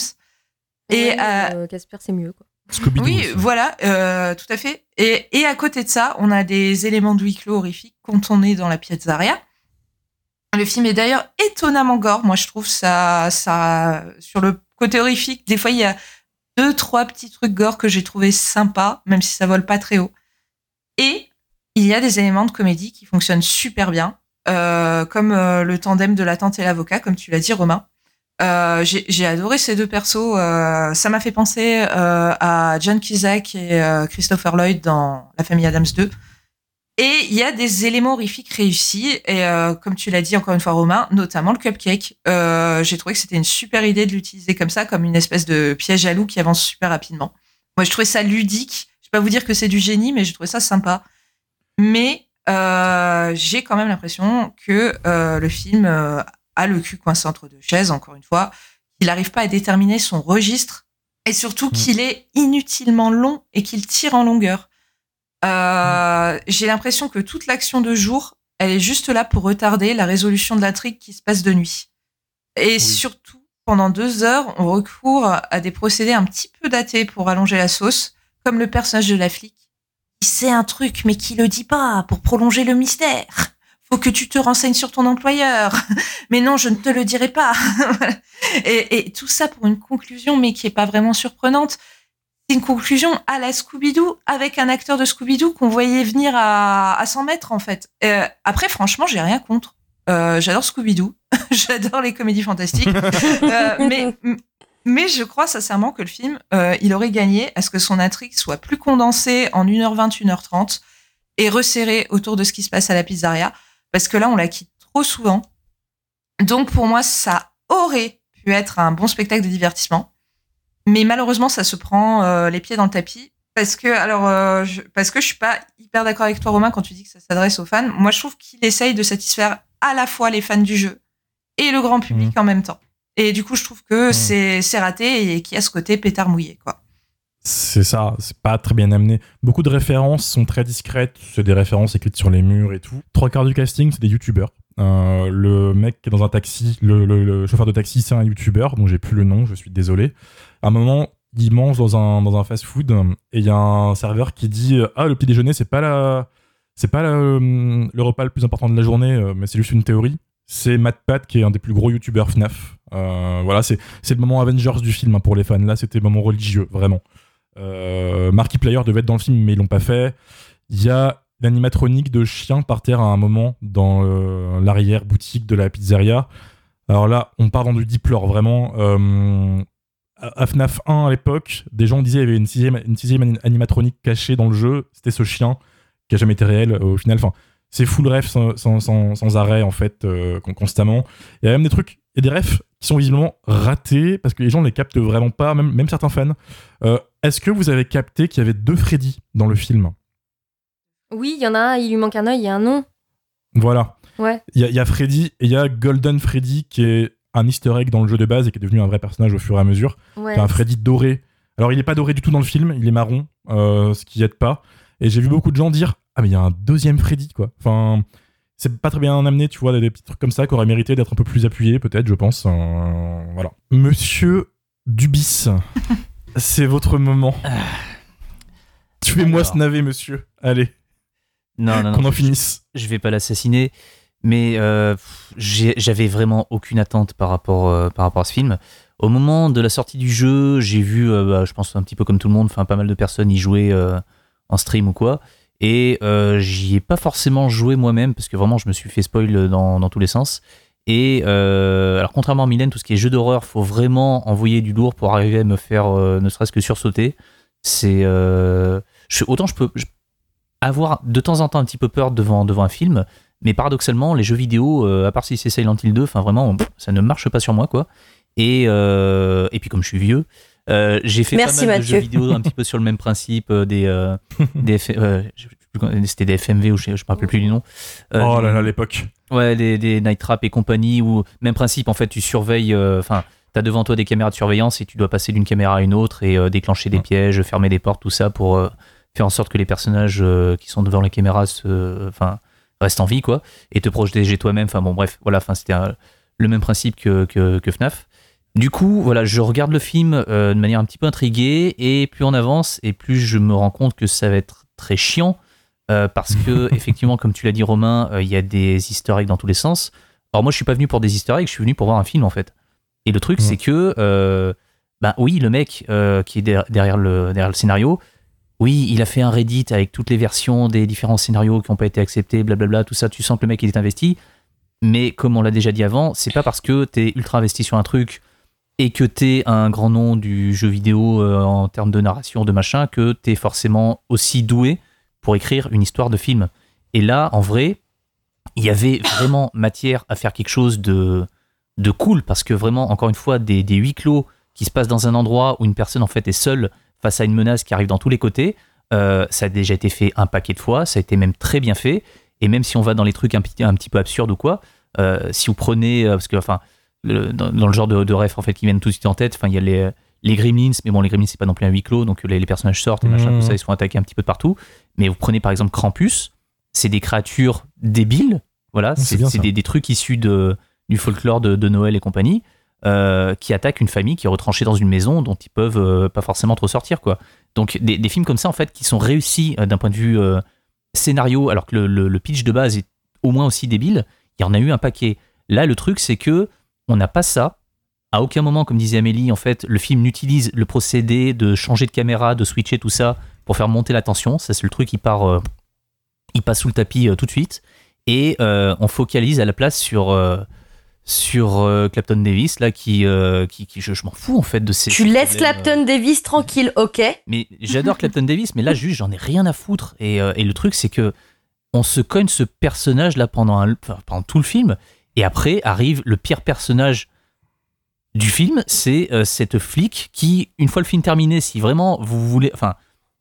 Et
Ouais,
euh,
Casper, c'est mieux. Quoi.
Scooby-Doo
oui,
aussi.
voilà, euh, tout à fait. Et, et à côté de ça, on a des éléments de huis clos horrifiques quand on est dans la pizzeria. Le film est d'ailleurs étonnamment gore. Moi, je trouve ça, ça, sur le côté horrifique, des fois, il y a deux, trois petits trucs gore que j'ai trouvé sympas, même si ça vole pas très haut. Et il y a des éléments de comédie qui fonctionnent super bien, euh, comme euh, le tandem de la tante et l'avocat, comme tu l'as dit, Romain. Euh, j'ai adoré ces deux persos. ça m'a fait penser à John Cusack et Christopher Lloyd dans La famille Adams 2. Et il y a des éléments horrifiques réussis. Et euh, comme tu l'as dit encore une fois, Romain, notamment le cupcake. Euh, J'ai trouvé que c'était une super idée de l'utiliser comme ça, comme une espèce de piège à loup qui avance super rapidement. Moi, je trouvais ça ludique. Je vais pas vous dire que c'est du génie, mais je trouvais ça sympa. Mais euh, j'ai quand même l'impression que euh, le film euh, a le cul coincé entre deux chaises, encore une fois. Il n'arrive pas à déterminer son registre et surtout qu'il est inutilement long et qu'il tire en longueur. Euh, J'ai l'impression que toute l'action de jour, elle est juste là pour retarder la résolution de l'intrigue qui se passe de nuit. Et surtout, pendant deux heures, on recourt à des procédés un petit peu datés pour allonger la sauce, comme le personnage de la flic. Il sait un truc, mais qui le dit pas pour prolonger le mystère. Faut que tu te renseignes sur ton employeur. Mais non, je ne te le dirai pas. et, et tout ça pour une conclusion, mais qui est pas vraiment surprenante. C'est une conclusion à la Scooby-Doo avec un acteur de Scooby-Doo qu'on voyait venir à, à 100 mètres, en fait. Euh, après, franchement, j'ai rien contre. Euh, J'adore Scooby-Doo. J'adore les comédies fantastiques. Euh, mais, mais je crois sincèrement que le film, il aurait gagné à ce que son intrigue soit plus condensée en 1h20, 1h30 et resserrée autour de ce qui se passe à la pizzeria. Parce que là, on la quitte trop souvent. Donc pour moi, ça aurait pu être un bon spectacle de divertissement. Mais malheureusement, ça se prend euh, les pieds dans le tapis. Parce que, alors, euh, je, parce que je suis pas hyper d'accord avec toi, Romain, quand tu dis que ça s'adresse aux fans. Moi, je trouve qu'il essaye de satisfaire à la fois les fans du jeu et le grand public en même temps. Et du coup, je trouve que c'est c'est raté et qu'il y a ce côté pétard mouillé, quoi.
C'est ça, c'est pas très bien amené. Beaucoup de références sont très discrètes, c'est des références écrites sur les murs et tout. Trois quarts du casting, c'est des youtubeurs. Euh, le mec qui est dans un taxi, le, chauffeur de taxi, c'est un youtubeur dont j'ai plus le nom, je suis désolé. À un moment, il mange dans un, fast-food et il y a un serveur qui dit Ah, le petit déjeuner, c'est pas. C'est pas le repas le plus important de la journée, euh, mais c'est juste une théorie. C'est Matt Pat qui est un des plus gros youtubeurs FNAF. Euh, voilà, c'est le moment Avengers du film hein, pour les fans. Là, c'était le moment religieux, vraiment. Euh, Markiplier devait être dans le film, mais ils l'ont pas fait. Il y a l'animatronique de chien par terre à un moment dans euh, l'arrière-boutique de la pizzeria. Alors là, on part dans du deep lore, vraiment. Euh, à FNAF 1 à l'époque, des gens disaient qu'il y avait une sixième, une sixième ani- animatronique cachée dans le jeu. C'était ce chien qui a jamais été réel euh, au final. Enfin, c'est full ref sans, sans, sans- arrêt en fait, euh, con- constamment. Il y a même des trucs, a des refs qui sont visiblement ratés parce que les gens ne les captent vraiment pas, même, même certains fans. Est-ce que vous avez capté qu'il y avait deux Freddy dans le film?
Oui, il y en a un, il lui manque un œil et un nom.
Voilà.
Ouais.
Il y, a- il y a Freddy et il y a Golden Freddy qui est un easter egg dans le jeu de base et qui est devenu un vrai personnage au fur et à mesure.
Ouais.
C'est un Freddy doré. Alors, il est pas doré du tout dans le film, il est marron, euh, ce qui aide pas. Et j'ai vu beaucoup de gens dire Ah, mais il y a un deuxième Freddy, quoi. Enfin, c'est pas très bien amené, tu vois, des, petits trucs comme ça qui auraient mérité d'être un peu plus appuyés, peut-être, je pense. Euh, voilà. Monsieur Dubis, c'est votre moment. Tuez-moi
Alors.
ce navet, monsieur. Allez,
Non, non, non.
qu'on en
je-
finisse.
je vais pas l'assassiner, mais euh, j'avais vraiment aucune attente par rapport, euh, par rapport à ce film. Au moment de la sortie du jeu, j'ai vu, euh, bah, je pense un petit peu comme tout le monde, enfin pas mal de personnes y jouer en stream ou quoi, et j'y ai pas forcément joué moi-même parce que vraiment je me suis fait spoil dans, dans tous les sens. Et alors contrairement à Mylène, tout ce qui est jeu d'horreur, faut vraiment envoyer du lourd pour arriver à me faire ne serait-ce que sursauter. C'est je- autant je peux je- avoir de temps en temps un petit peu peur devant devant un film, mais paradoxalement, les jeux vidéo, euh, à part si c'est Silent Hill 2, enfin vraiment, pff, ça ne marche pas sur moi, quoi. Et, euh, et puis comme je suis vieux, euh, j'ai fait
Merci,
pas mal de jeux vidéo un petit peu sur le même principe, euh, des, euh, des euh, c'était des FMV ou je, je me rappelle plus du nom. Euh,
oh là là, l'époque.
Ouais, des, des Night Trap et compagnie, ou même principe, en fait, tu surveilles, euh, enfin, t'as devant toi des caméras de surveillance et tu dois passer d'une caméra à une autre et euh, déclencher des pièges, fermer des portes, tout ça pour euh, faire en sorte que les personnages euh, qui sont devant la caméra se, enfin, restent en vie, quoi, et te protéger toi-même. Enfin, bon, bref, voilà, enfin, c'était un- le même principe que, que, que FNAF. Du coup, voilà, je regarde le film euh, de manière un petit peu intriguée et plus on avance et plus je me rends compte que ça va être très chiant euh, parce que effectivement, comme tu l'as dit Romain, euh, il y a des Easter eggs dans tous les sens. Alors moi, je suis pas venu pour des Easter eggs, je suis venu pour voir un film en fait. Et le truc,
Mm.
c'est que, euh, bah oui, le mec euh, qui est der- derrière le, derrière le scénario, oui, il a fait un Reddit avec toutes les versions des différents scénarios qui n'ont pas été acceptés, blablabla, tout ça. Tu sens que le mec il est investi. Mais comme on l'a déjà dit avant, c'est pas parce que t'es ultra investi sur un truc et que t'es un grand nom du jeu vidéo euh, en termes de narration, de machin, que t'es forcément aussi doué pour écrire une histoire de film. Et là, en vrai, il y avait vraiment matière à faire quelque chose de, de cool, parce que vraiment, encore une fois, des, des huis clos qui se passent dans un endroit où une personne en fait est seule face à une menace qui arrive dans tous les côtés, euh, ça a déjà été fait un paquet de fois, ça a été même très bien fait, et même si on va dans les trucs un, petit- un petit peu absurdes ou quoi, euh, si vous prenez, euh, parce que enfin, le- dans, dans le genre de, de ref en fait qui viennent tout de suite en tête, enfin il y a les, les Gremlins, mais bon les Gremlins c'est pas non plus un huis clos, donc les, les personnages sortent et machin,
Mhm.
tout ça, ils se font attaquer un petit peu de partout. Mais vous prenez par exemple Krampus, c'est des créatures débiles, voilà,
c'est
des, des trucs issus de, du folklore de, de Noël et compagnie, euh, qui attaquent une famille qui est retranchée dans une maison dont ils peuvent euh, pas forcément trop sortir, quoi. Donc des, films comme ça en fait qui sont réussis euh, d'un point de vue scénario, alors que le, pitch de base est au moins aussi débile. Il y en a eu un paquet. Là, le truc c'est que on n'a pas ça. À aucun moment, comme disait Amélie, en fait, le film n'utilise le procédé de changer de caméra, de switcher tout ça pour faire monter la tension. Ça, c'est le truc qui part, il passe sous le tapis tout de suite. Et on focalise à la place sur sur euh, Clapton Davis là, qui, euh, qui, qui- je, je m'en fous en fait de ces.
Tu laisses
problèmes, euh,
Clapton Davis tranquille, ok
mais j'adore Clapton Davis, mais là, juste, j'en ai rien à foutre. Et, euh, et le truc, c'est que on se cogne ce personnage-là pendant, un- enfin, pendant tout le film, et après arrive le pire personnage du film, c'est euh, cette flic qui, une fois le film terminé, si vraiment vous voulez, enfin,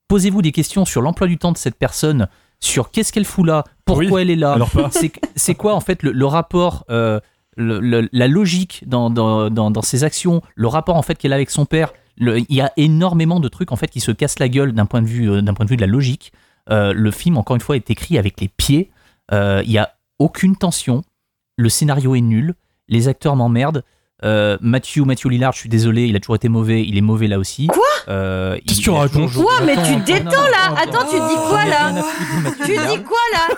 posez-vous des questions sur l'emploi du temps de cette personne, sur qu'est-ce qu'elle fout là, pourquoi
Oui,
elle est là, c'est c'est quoi en fait le, le rapport, euh, le- le- la logique dans, dans, dans, dans ses actions, le rapport en fait qu'elle a avec son père. Le- Il y a énormément de trucs en fait qui se cassent la gueule d'un point de vue euh, d'un point de vue de la logique. Euh, le film encore une fois est écrit avec les pieds. Euh, Il y a aucune tension. Le scénario est nul. Les acteurs m'emmerdent. Euh, Matthew, Matthew Lillard, je suis désolé, il a toujours été mauvais, il est mauvais là aussi.
Quoi
Euh,
Qu'est-ce que tu racontes
Quoi Mais
Attends,
tu
attends,
détends,
non, non,
là
attends,
tu dis quoi, là Tu dis quoi là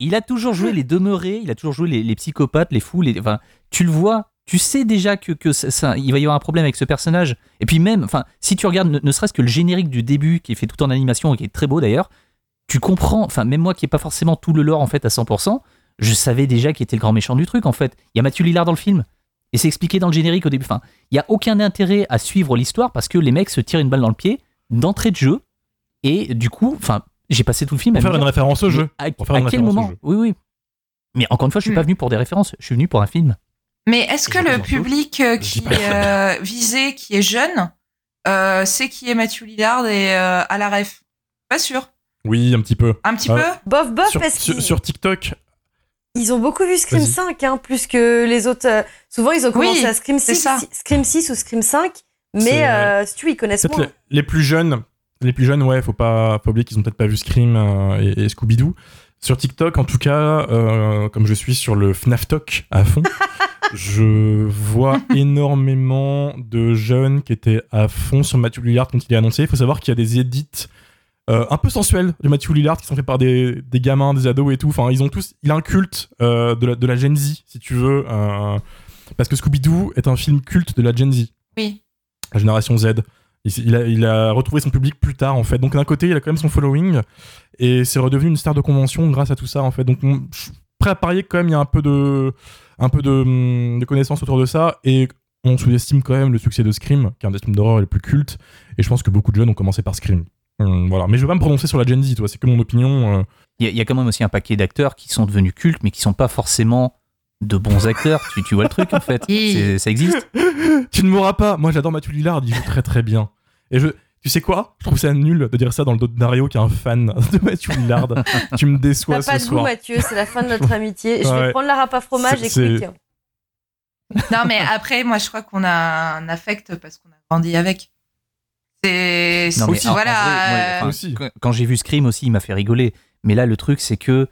Il a toujours joué les demeurés, il a toujours joué les, les psychopathes, les fous, les, enfin, tu le vois, tu sais déjà que, que ça, ça- il va y avoir un problème avec ce personnage. Et puis même, enfin, si tu regardes ne, ne serait-ce que le générique du début, qui est fait tout en animation et qui est très beau d'ailleurs, tu comprends, enfin, même moi qui n'ai pas forcément tout le lore en fait à 100%, je savais déjà qui était le grand méchant du truc en fait. Il y a Mathieu Lillard dans le film. Et c'est expliqué dans le générique au début. Enfin, il n'y a aucun intérêt à suivre l'histoire parce que les mecs se tirent une balle dans le pied d'entrée de jeu. Et du coup, enfin, j'ai passé tout le film
Pour
à
faire
dire,
une référence au jeu.
À,
Pour faire
à
une
quel
référence au
moment
jeu.
Oui, oui. Mais encore une fois, je suis
Hmm.
pas venu pour des références. Je suis venu pour un film.
Mais est-ce que le public euh, qui euh, visé, qui est jeune, euh, sait qui est Matthew Lillard et euh, à la ref? Pas sûr.
Oui, un petit peu.
Un petit peu?
Bof, bof,
sur,
parce
sur- sur TikTok,
Ils ont beaucoup vu Scream
Vas-y.
5, hein, plus que les autres. euh, souvent, ils ont commencé
Oui,
à Scream
c'est
6,
ça.
Scream 6 ou Scream 5,
C'est-
mais euh, si tu ils connaissent moins.
les, les plus jeunes, les plus jeunes, ouais, faut pas, faut oublier qu'ils ont peut-être pas vu Scream euh, et, et Scooby-Doo. Sur TikTok, en tout cas, euh, comme je suis sur le FNAF Talk à fond, je vois énormément de jeunes qui étaient à fond sur Matthew Lillard quand il est annoncé. Il faut savoir qu'il y a des edits euh, un peu sensuels de Matthew Lillard qui sont faits par des, des gamins, des ados et tout. Enfin, ils ont tous, il a un culte euh, de, la, de la Gen Z, si tu veux, parce que Scooby-Doo est un film culte de la Gen Z
Oui.
la génération Z. Il, a, il a retrouvé son public plus tard en fait. Donc d'un côté, il a quand même son following et c'est redevenu une star de convention grâce à tout ça en fait. Donc on- je suis prêt à parier que quand même il y a un peu de, un peu de, hum, de connaissances autour de ça et on sous-estime quand même le succès de Scream, qui est un des films d'horreur les plus cultes. Et je pense que beaucoup de jeunes ont commencé par Scream. Hum, voilà. Mais je vais pas me prononcer sur la Gen Z, toi. C'est que mon opinion. euh.
Il y, a- il y a quand même aussi un paquet d'acteurs qui sont devenus cultes, mais qui sont pas forcément de bons acteurs. tu, tu vois le truc en fait. Ça existe.
tu ne mourras pas. Moi, j'adore Matthew Lillard. Il joue très très bien. Et je, tu sais quoi? Je trouve ça nul de dire ça dans le dos de Dario, qui est un fan de Matthew Lillard. tu me déçois
T'as
ce
pas de goût. Mathieu, c'est la fin de notre amitié. Je vais prendre la à fromage et quick.
Non, mais après, moi, je crois qu'on a un affect parce qu'on a grandi avec. C'est. Voilà.
vrai, moi, enfin,
Aussi.
quand- Quand j'ai vu Scream aussi, il m'a fait rigoler. Mais là, le truc, c'est que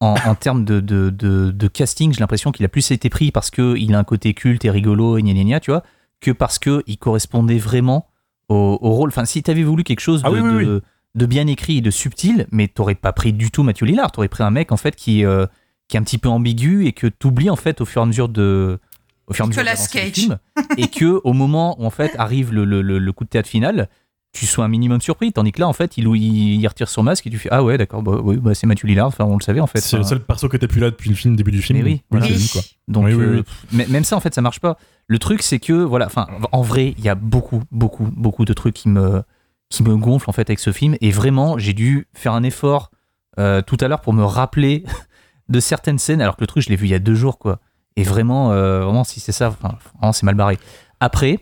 en, en termes de, de, de- de casting, j'ai l'impression qu'il a plus été pris parce qu'il a un côté culte et rigolo et gna gna gna, tu vois, que parce qu'il correspondait vraiment au, au rôle. Enfin, si t'avais voulu quelque chose de,
Ah oui, oui,
de, de bien écrit et de subtil, mais t'aurais pas pris du tout Matthew Lillard, t'aurais pris un mec en fait qui, euh, qui est un petit peu ambigu et que t'oublies en fait au fur et à mesure de au fur et à mesure du film, et que au moment où en fait arrive le, le- le- le coup de théâtre final, tu sois un minimum surpris, tandis que là en fait il, il, il retire son masque et tu fais ah ouais d'accord bah, oui, bah, c'est Matthew Lillard, enfin on le savait en fait.
C'est le seul perso qui était plus là depuis le film, début du film.
Mais oui, voilà.
oui.
quoi.
donc
Oui, oui,
euh, même ça en fait ça marche pas. Le truc c'est que voilà, enfin en vrai il y a beaucoup beaucoup beaucoup de trucs qui me qui me gonflent en fait avec ce film et vraiment j'ai dû faire un effort euh, tout à l'heure pour me rappeler de certaines scènes alors que le truc je l'ai vu il y a deux jours quoi. Et vraiment euh, vraiment si c'est ça, enfin, vraiment c'est mal barré. Après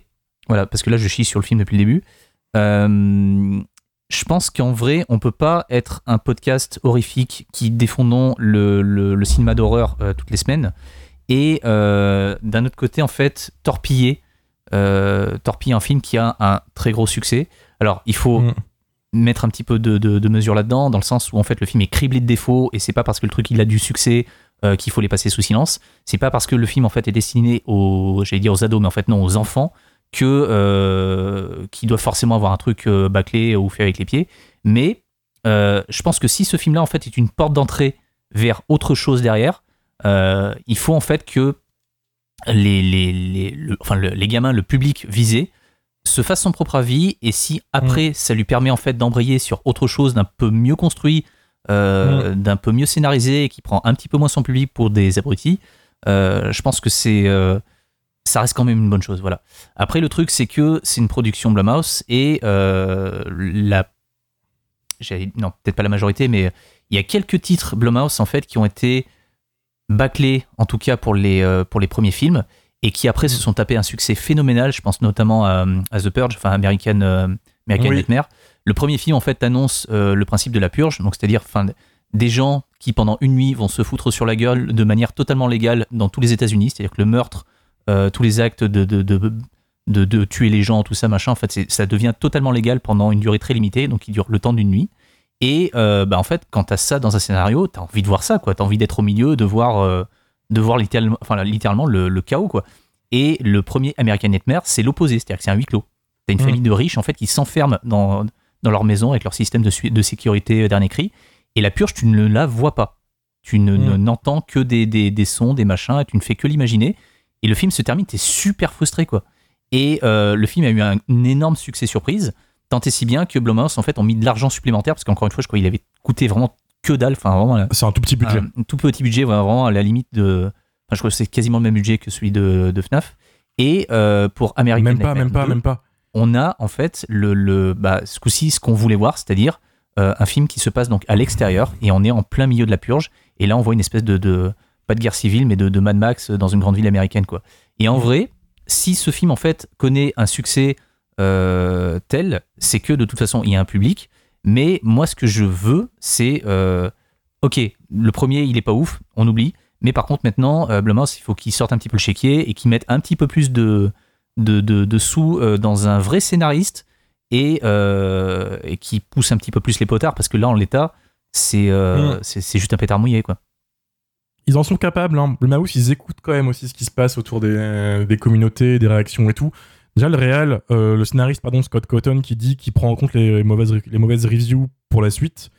voilà parce que là je chie sur le film depuis le début. Euh, je pense qu'en vrai, on peut pas être un podcast horrifique qui défendons le, le- le cinéma d'horreur euh, toutes les semaines et euh, d'un autre côté, en fait, torpiller, torpiller un film qui a un très gros succès. Alors, il faut
Mm.
mettre un petit peu de, de, de mesure là-dedans, dans le sens où en fait le film est criblé de défauts et c'est pas parce que le truc il a du succès euh, qu'il faut les passer sous silence. C'est pas parce que le film en fait est destiné aux, j'allais dire aux ados, mais en fait non aux enfants que euh, qui doivent forcément avoir un truc euh, bâclé ou fait avec les pieds. Mais euh, je pense que si ce film-là en fait est une porte d'entrée vers autre chose derrière, il faut en fait que les, les, les, le- enfin, le- les gamins, le public visé, se fasse son propre avis. Et si après ça lui permet en fait d'embrayer sur autre chose d'un peu mieux construit, euh, d'un peu mieux scénarisé et qui prend un petit peu moins son public pour des abrutis, je pense que c'est ça reste quand même une bonne chose. Voilà. Après le truc c'est que c'est une production Blumhouse et euh, la non peut-être pas la majorité mais il y a quelques titres Blumhouse en fait qui ont été bâclés en tout cas pour les euh, pour les premiers films et qui après se sont tapés un succès phénoménal. Je pense notamment à, à The Purge, enfin American, euh, American
Oui.
Nightmare. Le premier film en fait annonce euh, le principe de la purge, donc c'est-à-dire des gens qui pendant une nuit vont se foutre sur la gueule de manière totalement légale dans tous les États-Unis, c'est-à-dire que le meurtre, euh, tous les actes de, de, de, de, de tuer les gens, tout ça machin, en fait ça devient totalement légal pendant une durée très limitée, donc il dure le temps d'une nuit. Et euh, bah, en fait, quand t'as ça dans un scénario, t'as envie de voir ça, quoi. T'as envie d'être au milieu, de voir, euh, de voir littéralement, enfin, littéralement le, le chaos, quoi. Et le premier American Nightmare, c'est l'opposé, c'est-à-dire que c'est un huis clos. T'as une
Mm.
famille de riches, en fait, qui s'enferment dans, dans leur maison avec leur système de, de sécurité dernier cri. Et la purge, tu ne la vois pas. Tu ne
Mm.
ne- n'entends que des, des, des sons, des machins, et tu ne fais que l'imaginer. Et le film se termine, t'es super frustré, quoi. Et euh, le film a eu un, un énorme succès surprise, tant et si bien que Blumhouse, en fait, ont mis de l'argent supplémentaire, parce qu'encore une fois, je crois qu'il avait coûté vraiment que dalle, enfin, vraiment, là,
C'est un tout petit budget.
un, tout petit budget, vraiment à la limite de. Enfin, je crois que c'est quasiment le même budget que celui de, de FNAF. Et euh, pour American
même pas,
Nightmare
même pas,
2,
même pas.
on a en fait le, le bah, ce coup-ci ce qu'on voulait voir, c'est-à-dire euh, un film qui se passe donc à l'extérieur et on est en plein milieu de la purge. Et là, on voit une espèce de, de pas de guerre civile, mais de, de Mad Max dans une grande ville américaine, quoi. Et en vrai, si ce film en fait connaît un succès euh, tel, c'est que de toute façon il y a un public. Mais moi, ce que je veux, c'est euh, ok, le premier il est pas ouf, on oublie. Mais par contre, maintenant, euh, Blumhouse, il faut qu'ils sortent un petit peu le chéquier et qu'ils mettent un petit peu plus de, de, de, de sous euh, dans un vrai scénariste et, et qui pousse un petit peu plus les potards parce que là, en l'état, c'est euh,
Mm.
c'est juste un pétard mouillé, quoi.
Ils en sont capables, hein. Le Mouse, ils écoutent quand même aussi ce qui se passe autour des, des communautés, des réactions et tout. Déjà, le réal, euh, le scénariste, pardon, Scott Cotton, qui dit qu'il prend en compte les mauvaises, les mauvaises reviews pour la suite,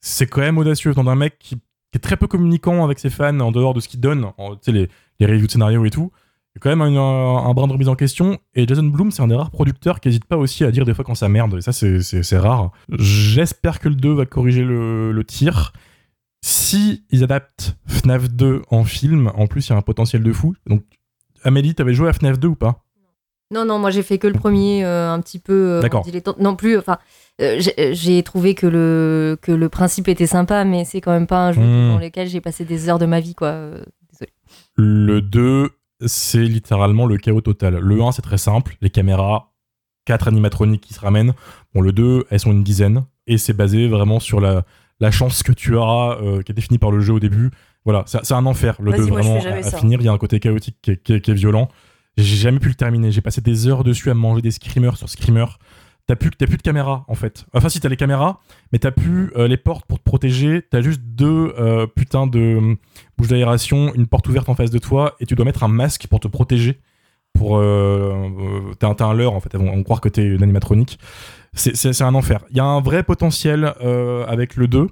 c'est quand même audacieux. Dans un mec qui, est très peu communicant avec ses fans en dehors de ce qu'il donne, en- les, les reviews de scénario et tout. Il y a quand même un, brin de remise en question. Et Jason Bloom, c'est un des rares producteurs qui n'hésite pas aussi à dire des fois quand ça merde. Et ça, c'est- rare. J'espère que le 2 va corriger le tir. Si ils adaptent FNAF 2 en film, en plus, il y a un potentiel de fou. Donc, Amélie, t'avais joué à FNAF 2 ou pas?
Non, non, moi j'ai fait que le premier, euh, un petit peu. euh,
D'accord.
Non plus, enfin, euh, j'ai- trouvé que le, que le principe était sympa, mais c'est quand même pas un jeu
Hmm.
dans lequel j'ai passé des heures de ma vie, quoi. euh, désolé.
Le 2, c'est littéralement le chaos total. Le 1, c'est très simple. Les caméras, 4 animatroniques qui se ramènent. Bon, le 2, elles sont une dizaine. Et c'est basé vraiment sur la, la chance que tu auras, euh, qui est définie par le jeu au début. Voilà, c'est un enfer. Le
Vas-y,
2,
moi, je
vraiment, à, finir, il y a un côté chaotique qui est, qui est- qui est violent. J'ai jamais pu le terminer. J'ai passé des heures dessus à manger des screamers sur screamers. T'as plus, plus de caméras, en fait. Enfin, si, t'as les caméras, mais t'as plus euh, les portes pour te protéger. T'as juste deux euh, putains de euh, bouches d'aération, une porte ouverte en face de toi, et tu dois mettre un masque pour te protéger. Pour, euh, t'as, un- un leurre, en fait. Vont, vont croire que t'es une animatronique. C'est, un enfer. Il y a un vrai potentiel euh, avec le 2.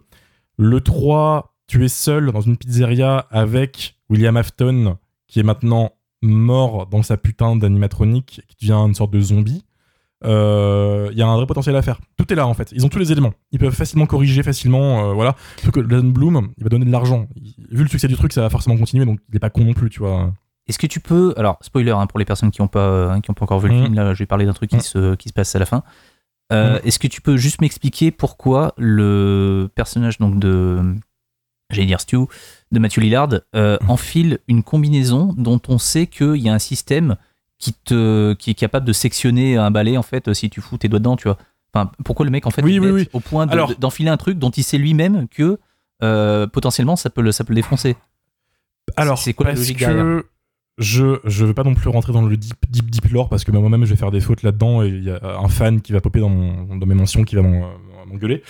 Le 3, tu es seul dans une pizzeria avec William Afton, qui est maintenant mort dans sa putain d'animatronique, qui devient une sorte de zombie. Euh, Il y a un vrai potentiel à faire. Tout est là en fait. Ils ont tous les éléments. Ils peuvent facilement corriger, facilement. euh, voilà. Sauf que Jason Bloom, il va donner de l'argent. Vu le succès du truc, ça va forcément continuer, donc il est pas con non plus, tu vois.
Est-ce que tu peux, alors spoiler hein, pour les personnes qui n'ont pas, hein, qui ont pas encore vu le
Mhm.
film, là je vais parler d'un truc qui,
Mhm.
se, qui se passe à la fin. Euh. Est-ce que tu peux juste m'expliquer pourquoi le personnage donc de, j'allais dire Stu, de Matthew Lillard euh, enfile une combinaison dont on sait qu'il y a un système qui, te, qui est capable de sectionner un balai en fait si tu fous tes doigts dedans, tu vois. Enfin, pourquoi le mec en fait
Oui,
est
oui,
bête
oui.
au point de- d'enfiler un truc dont il sait lui-même que euh, potentiellement ça peut le, ça peut le défoncer.
Alors,
c'est quoi la logique
que
derrière?
Je je veux pas non plus rentrer dans le deep deep deep lore parce que bah, moi-même je vais faire des fautes là-dedans et il y a un fan qui va popper dans dans mes mentions qui va m'en- m'engueuler.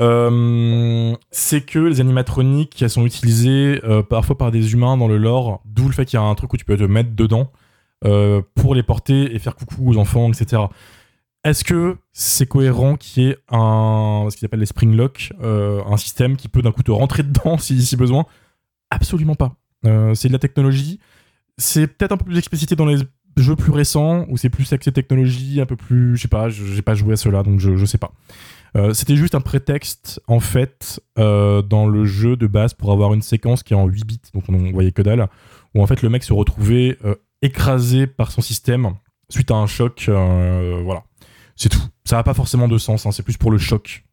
Euh, c'est que les animatroniques elles sont utilisées euh, parfois par des humains dans le lore, d'où le fait qu'il y a un truc où tu peux te mettre dedans euh, pour les porter et faire coucou aux enfants, etc. Est-ce que c'est cohérent qu'il y ait un ce qu'ils appellent les spring lock, euh, un système qui peut d'un coup te rentrer dedans si, si besoin? Absolument pas. Euh, c'est de la technologie. C'est peut-être un peu plus explicité dans les jeux plus récents où c'est plus axé technologie, un peu plus, je sais pas, je- j'ai pas joué à cela donc je, je sais pas. Euh, C'était juste un prétexte en fait euh, dans le jeu de base pour avoir une séquence qui est en 8 bits, donc on, on voyait que dalle, où en fait le mec se retrouvait euh, écrasé par son système suite à un choc. euh, voilà, c'est tout. Ça n'a pas forcément de sens, hein, c'est plus pour le choc.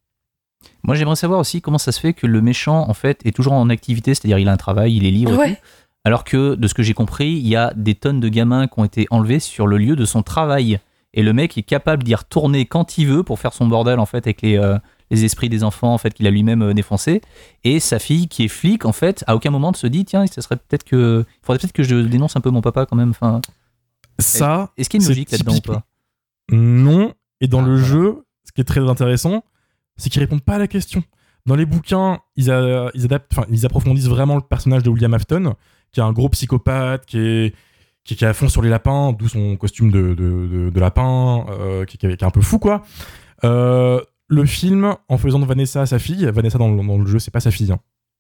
Moi, j'aimerais savoir aussi comment ça se fait que le méchant, en fait, est toujours en activité, c'est-à-dire il a un travail, il est libre, et tout, alors que, de ce que j'ai compris, il y a des tonnes de gamins qui ont été enlevés sur le lieu de son travail. Et le mec est capable d'y retourner quand il veut pour faire son bordel, en fait, avec les, euh, les esprits des enfants, en fait, qu'il a lui-même euh, défoncé. Et sa fille, qui est flic, en fait, à aucun moment ne se dit, tiens, ça serait peut-être que, il faudrait peut-être que je dénonce un peu mon papa quand même. Enfin,
Ça,
est-ce qu'il y a une logique là-dedans ou pas?
Non. Et dans
Ah,
le
voilà.
jeu, ce qui est très intéressant, c'est qu'ils répondent pas à la question. Dans les bouquins, ils, a- ils adaptent, ils approfondissent vraiment le personnage de William Afton, qui est un gros psychopathe, qui est, qui, qui est à fond sur les lapins, d'où son costume de, de, de- de lapin, euh, qui, qui est un peu fou, quoi. Euh, le film, en faisant de Vanessa sa fille, Vanessa dans le, dans le jeu, c'est pas sa fille, hein.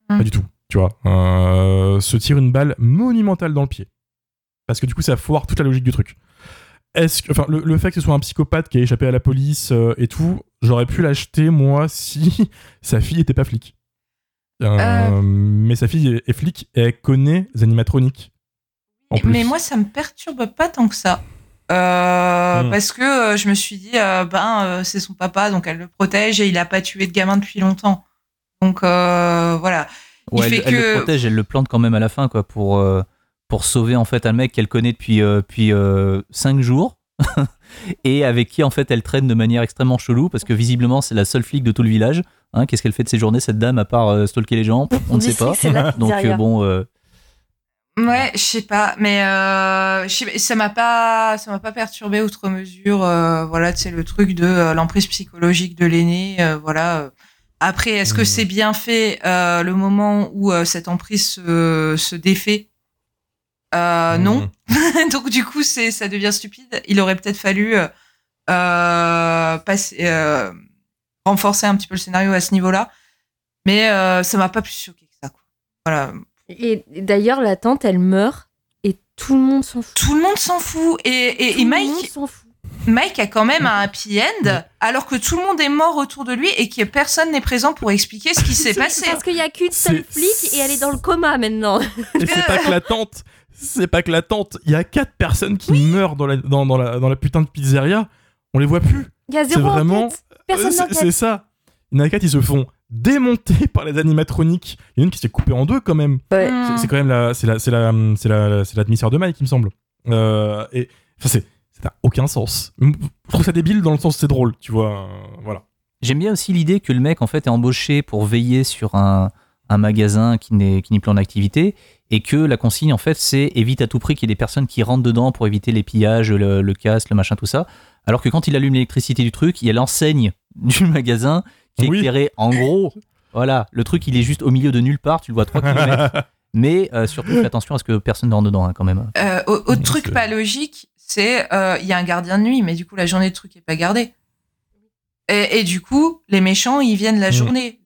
Mm.
pas du tout, tu vois, euh, se tire une balle monumentale dans le pied. Parce que du coup, ça foire toute la logique du truc. Est-ce que, enfin, le, le fait que ce soit un psychopathe qui a échappé à la police et tout, j'aurais pu l'acheter moi si sa fille était pas flic. Euh,
Euh.
Mais sa fille est, flic et elle connaît les animatroniques. En plus.
Mais moi, ça me perturbe pas tant que ça. Euh,
Hmm.
Parce que euh, je me suis dit, euh, ben, euh, c'est son papa, donc elle le protège et il a pas tué de gamin depuis longtemps. Donc euh, voilà. Il
Ouais, elle,
fait
elle
que-
le protège, elle le plante quand même à la fin, quoi, pour, euh, pour sauver en fait un mec qu'elle connaît depuis, euh, depuis 5 jours. et avec qui en fait elle traîne de manière extrêmement chelou parce que visiblement c'est la seule flic de tout le village. Hein, Qu'est-ce qu'elle fait de ses journées cette dame à part euh, stalker les gens? On ne sait pas. Donc euh, bon, euh,
Ouais, je sais pas, mais euh, ça m'a pas, ça m'a pas perturbé outre mesure. euh, voilà, c'est le truc de euh, l'emprise psychologique de l'aîné. euh, voilà. Après, est-ce que
Mhm.
c'est bien fait euh, le moment où euh, cette emprise se, se défait? Euh, Non. Donc du coup, c'est, ça devient stupide. Il aurait peut-être fallu euh, euh, passer, euh, renforcer un petit peu le scénario à ce niveau-là, mais euh, ça m'a pas plus choqué que ça. Quoi. Voilà.
Et d'ailleurs, la tante, elle meurt et tout le monde s'en fout.
Tout le monde s'en fout. Et, Mike,
monde s'en fout.
Mike a quand même un happy end, alors que tout le monde est mort autour de lui et que personne n'est présent pour expliquer ce qui s'est passé.
Parce qu'il y a qu'une seule flic et elle est dans le coma maintenant.
Et c'est pas que la tante, c'est pas que la tante. Il y a quatre personnes qui meurent dans la, dans, dans la, dans la putain de pizzeria. On les voit plus.
Il y a
C'est
zéro
vraiment. Euh, c'est-
n'enquête.
C'est ça. Il y en a quatre, ils se font démonter par les animatroniques. Il y en a une qui s'est coupée en deux quand même.
Ouais.
Hmm.
C'est- C'est quand même la, c'est la, c'est la, c'est la, c'est la demi-sœur de Mike, il me semble. Euh, et ça, c'est, ça n'a aucun sens. Je trouve ça débile dans le sens c'est drôle, tu vois. euh, voilà.
J'aime bien aussi l'idée que le mec en fait est embauché pour veiller sur un, un magasin qui n'est qui n'est plus en activité et que la consigne en fait c'est évite à tout prix qu'il y ait des personnes qui rentrent dedans pour éviter les pillages, le, le casse, le machin, tout ça. Alors que quand il allume l'électricité du truc, il y a l'enseigne du magasin qui est
Oui.
éclairée en gros. Voilà, le truc il est juste au milieu de nulle part, tu le vois 3 km. Mais euh, surtout fais attention à ce que personne ne rentre dedans hein, quand même.
Euh, au- autre truc pas logique, c'est euh, il y a un gardien de nuit, mais du coup la journée de truc est pas gardée. Et, et du coup, les méchants ils viennent la
Mm.
journée.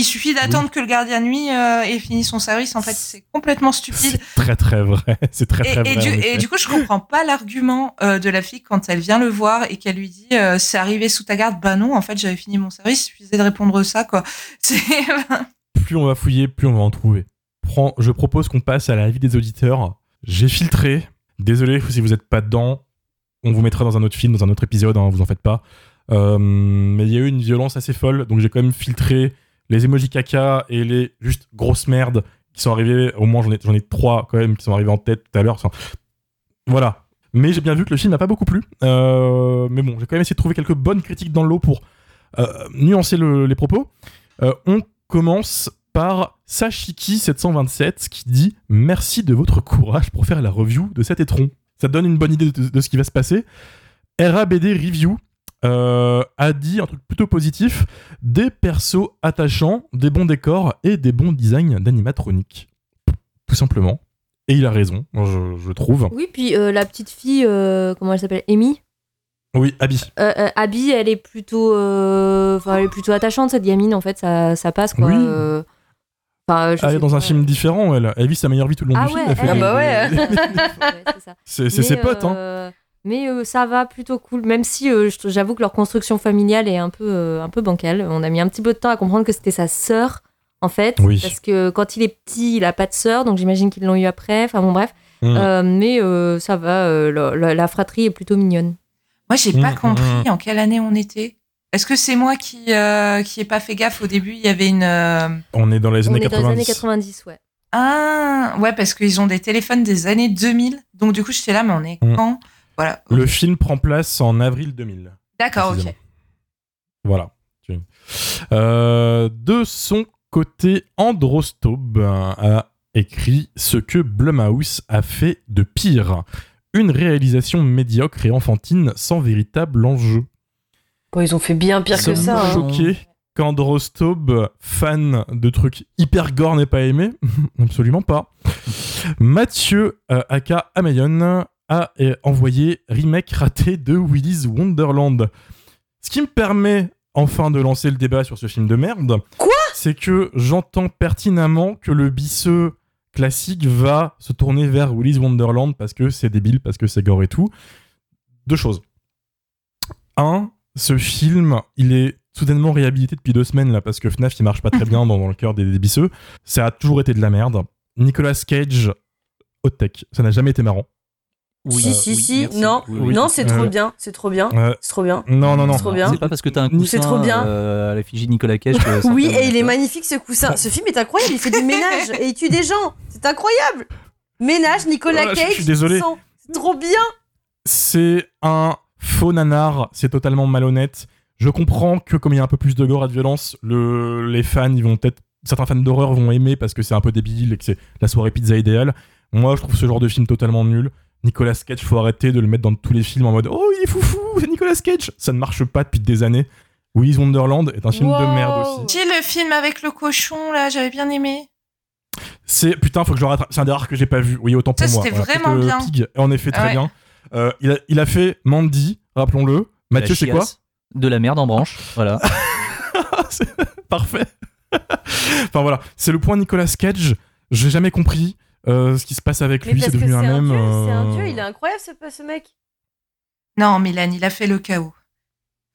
Il suffit d'attendre que le gardien de nuit euh, ait fini son service. En fait, c'est complètement stupide.
C'est très très vrai. C'est très
Et,
très
et
vrai.
du, et du coup, je comprends pas l'argument euh, de la fille quand elle vient le voir et qu'elle lui dit euh, c'est arrivé sous ta garde. Bah non, en fait, j'avais fini mon service. Il suffisait de répondre ça, quoi.
Plus on va fouiller, plus on va en trouver. Prends- je propose qu'on passe à l'avis des auditeurs. J'ai filtré. Désolé si vous n'êtes pas dedans. On vous mettra dans un autre film, dans un autre épisode, hein, vous en faites pas. Mais il y a eu une violence assez folle, donc j'ai quand même filtré les emojis caca et les juste grosses merdes qui sont arrivés. Au moins, j'en ai, j'en ai trois quand même qui sont arrivés en tête tout à l'heure. Enfin, voilà. Mais j'ai bien vu que le film n'a pas beaucoup plu. Euh, mais bon, j'ai quand même essayé de trouver quelques bonnes critiques dans le lot pour euh, nuancer le- les propos. Euh, on commence par Sashiki727 qui dit Merci de votre courage pour faire la review de cet étron. Ça donne une bonne idée de, de ce qui va se passer. RABD Review euh, a dit un truc plutôt positif des persos attachants, des bons décors et des bons designs d'animatronique. Tout simplement. Et il a raison, je, je trouve.
Oui, puis euh, la petite fille, euh, comment elle s'appelle Amy?
Oui, Abby.
Euh, euh, Abby, elle est plutôt, euh, enfin, elle est plutôt attachante cette gamine. En fait, ça, ça passe quoi.
Oui.
Euh, enfin,
Elle est dans un film différent, elle. Elle vit sa meilleure vie tout le long
Ah
du film. elle fait
Ah bah ouais.
C'est
ses potes, hein.
Mais euh, ça va plutôt cool, même si euh, j'avoue que leur construction familiale est un peu, euh, un peu bancale. On a mis un petit peu de temps à comprendre que c'était sa sœur, en fait.
Oui.
Parce que quand il est petit, il a pas de sœur, donc j'imagine qu'ils l'ont eu après. Enfin bon, bref.
Mm.
Euh, mais euh, ça va, euh, la, la- la fratrie est plutôt mignonne.
Moi, j'ai pas
Mm,
compris
mm.
en quelle année on était. Est-ce que c'est moi qui euh, qui ai pas fait gaffe au début? Il y avait une euh,
On est dans les
On
années
est dans les
90.
années 90, ouais.
ah ouais parce qu'ils ont des téléphones des années 2000. Donc du coup, j'étais là, mais on est quand? Voilà.
Le film prend place en avril 2000.
D'accord, ok.
Voilà. Euh, de son côté, Androstob a écrit ce que Blumhouse a fait de pire. Une réalisation médiocre et enfantine sans véritable enjeu.
Bon, ils ont fait bien pire que ça. hein.
choqués qu'Androstob, fan de trucs hyper gore, n'ait pas aimé Absolument pas. Mathieu, euh, aka Amayon, a euh, envoyé remake raté de Willy's Wonderland. Ce qui me permet enfin de lancer le débat sur ce film de merde.
Quoi?
C'est que j'entends pertinemment que le bisseux classique va se tourner vers Willy's Wonderland parce que c'est débile, parce que c'est gore et tout. Deux choses. Un, ce film, il est soudainement réhabilité depuis deux semaines là parce que FNAF il marche pas très bien dans, dans le cœur des, des bisseux. Ça a toujours été de la merde. Nicolas Cage, hot tech, ça n'a jamais été marrant.
Oui,
si, si,
oui,
si.
merci.
Non,
Oui,
non, c'est trop
Euh,
bien. C'est trop bien.
Euh,
C'est trop bien.
non, non, non.
C'est trop bien.
C'est pas parce que t'as un
C'est
coussin
trop bien.
euh, à l'effigie de Nicolas Cage que
Oui, et il est magnifique ce coussin. Ce film est incroyable. Il fait du ménage et il tue des gens. C'est incroyable. Ménage, Nicolas
Voilà,
Cage.
je suis désolé.
C'est trop bien.
C'est un faux nanar, c'est totalement malhonnête. Je comprends que comme il y a un peu plus de gore et de violence, le, les fans, ils vont peut-être certains fans d'horreur vont aimer parce que c'est un peu débile et que c'est la soirée pizza idéale. Moi, je trouve ce genre de film totalement nul. Nicolas Cage, faut arrêter de le mettre dans tous les films en mode Oh, il est foufou, c'est Nicolas Cage. Ça ne marche pas depuis des années. Willy's Wonderland est un film de merde aussi.
Si le film avec le cochon là, j'avais bien aimé.
C'est putain, faut que je le rattrape. C'est un des rares que j'ai pas vu. Oui, autant pour
Ça,
moi.
c'était
Voilà,
vraiment bien.
Pig en effet très
Ouais.
bien. Euh, il, a, il a fait Mandy, rappelons-le. Mathieu, c'est quoi?
De la merde en branche. Voilà.
C'est Parfait. enfin voilà, c'est le point Nicolas Cage. J'ai jamais compris euh, ce qui se passe avec
Mais
lui. C'est devenu un même.
dieu, c'est un
euh,
dieu, il est incroyable ce, ce mec.
Non, Milan, il a fait le chaos.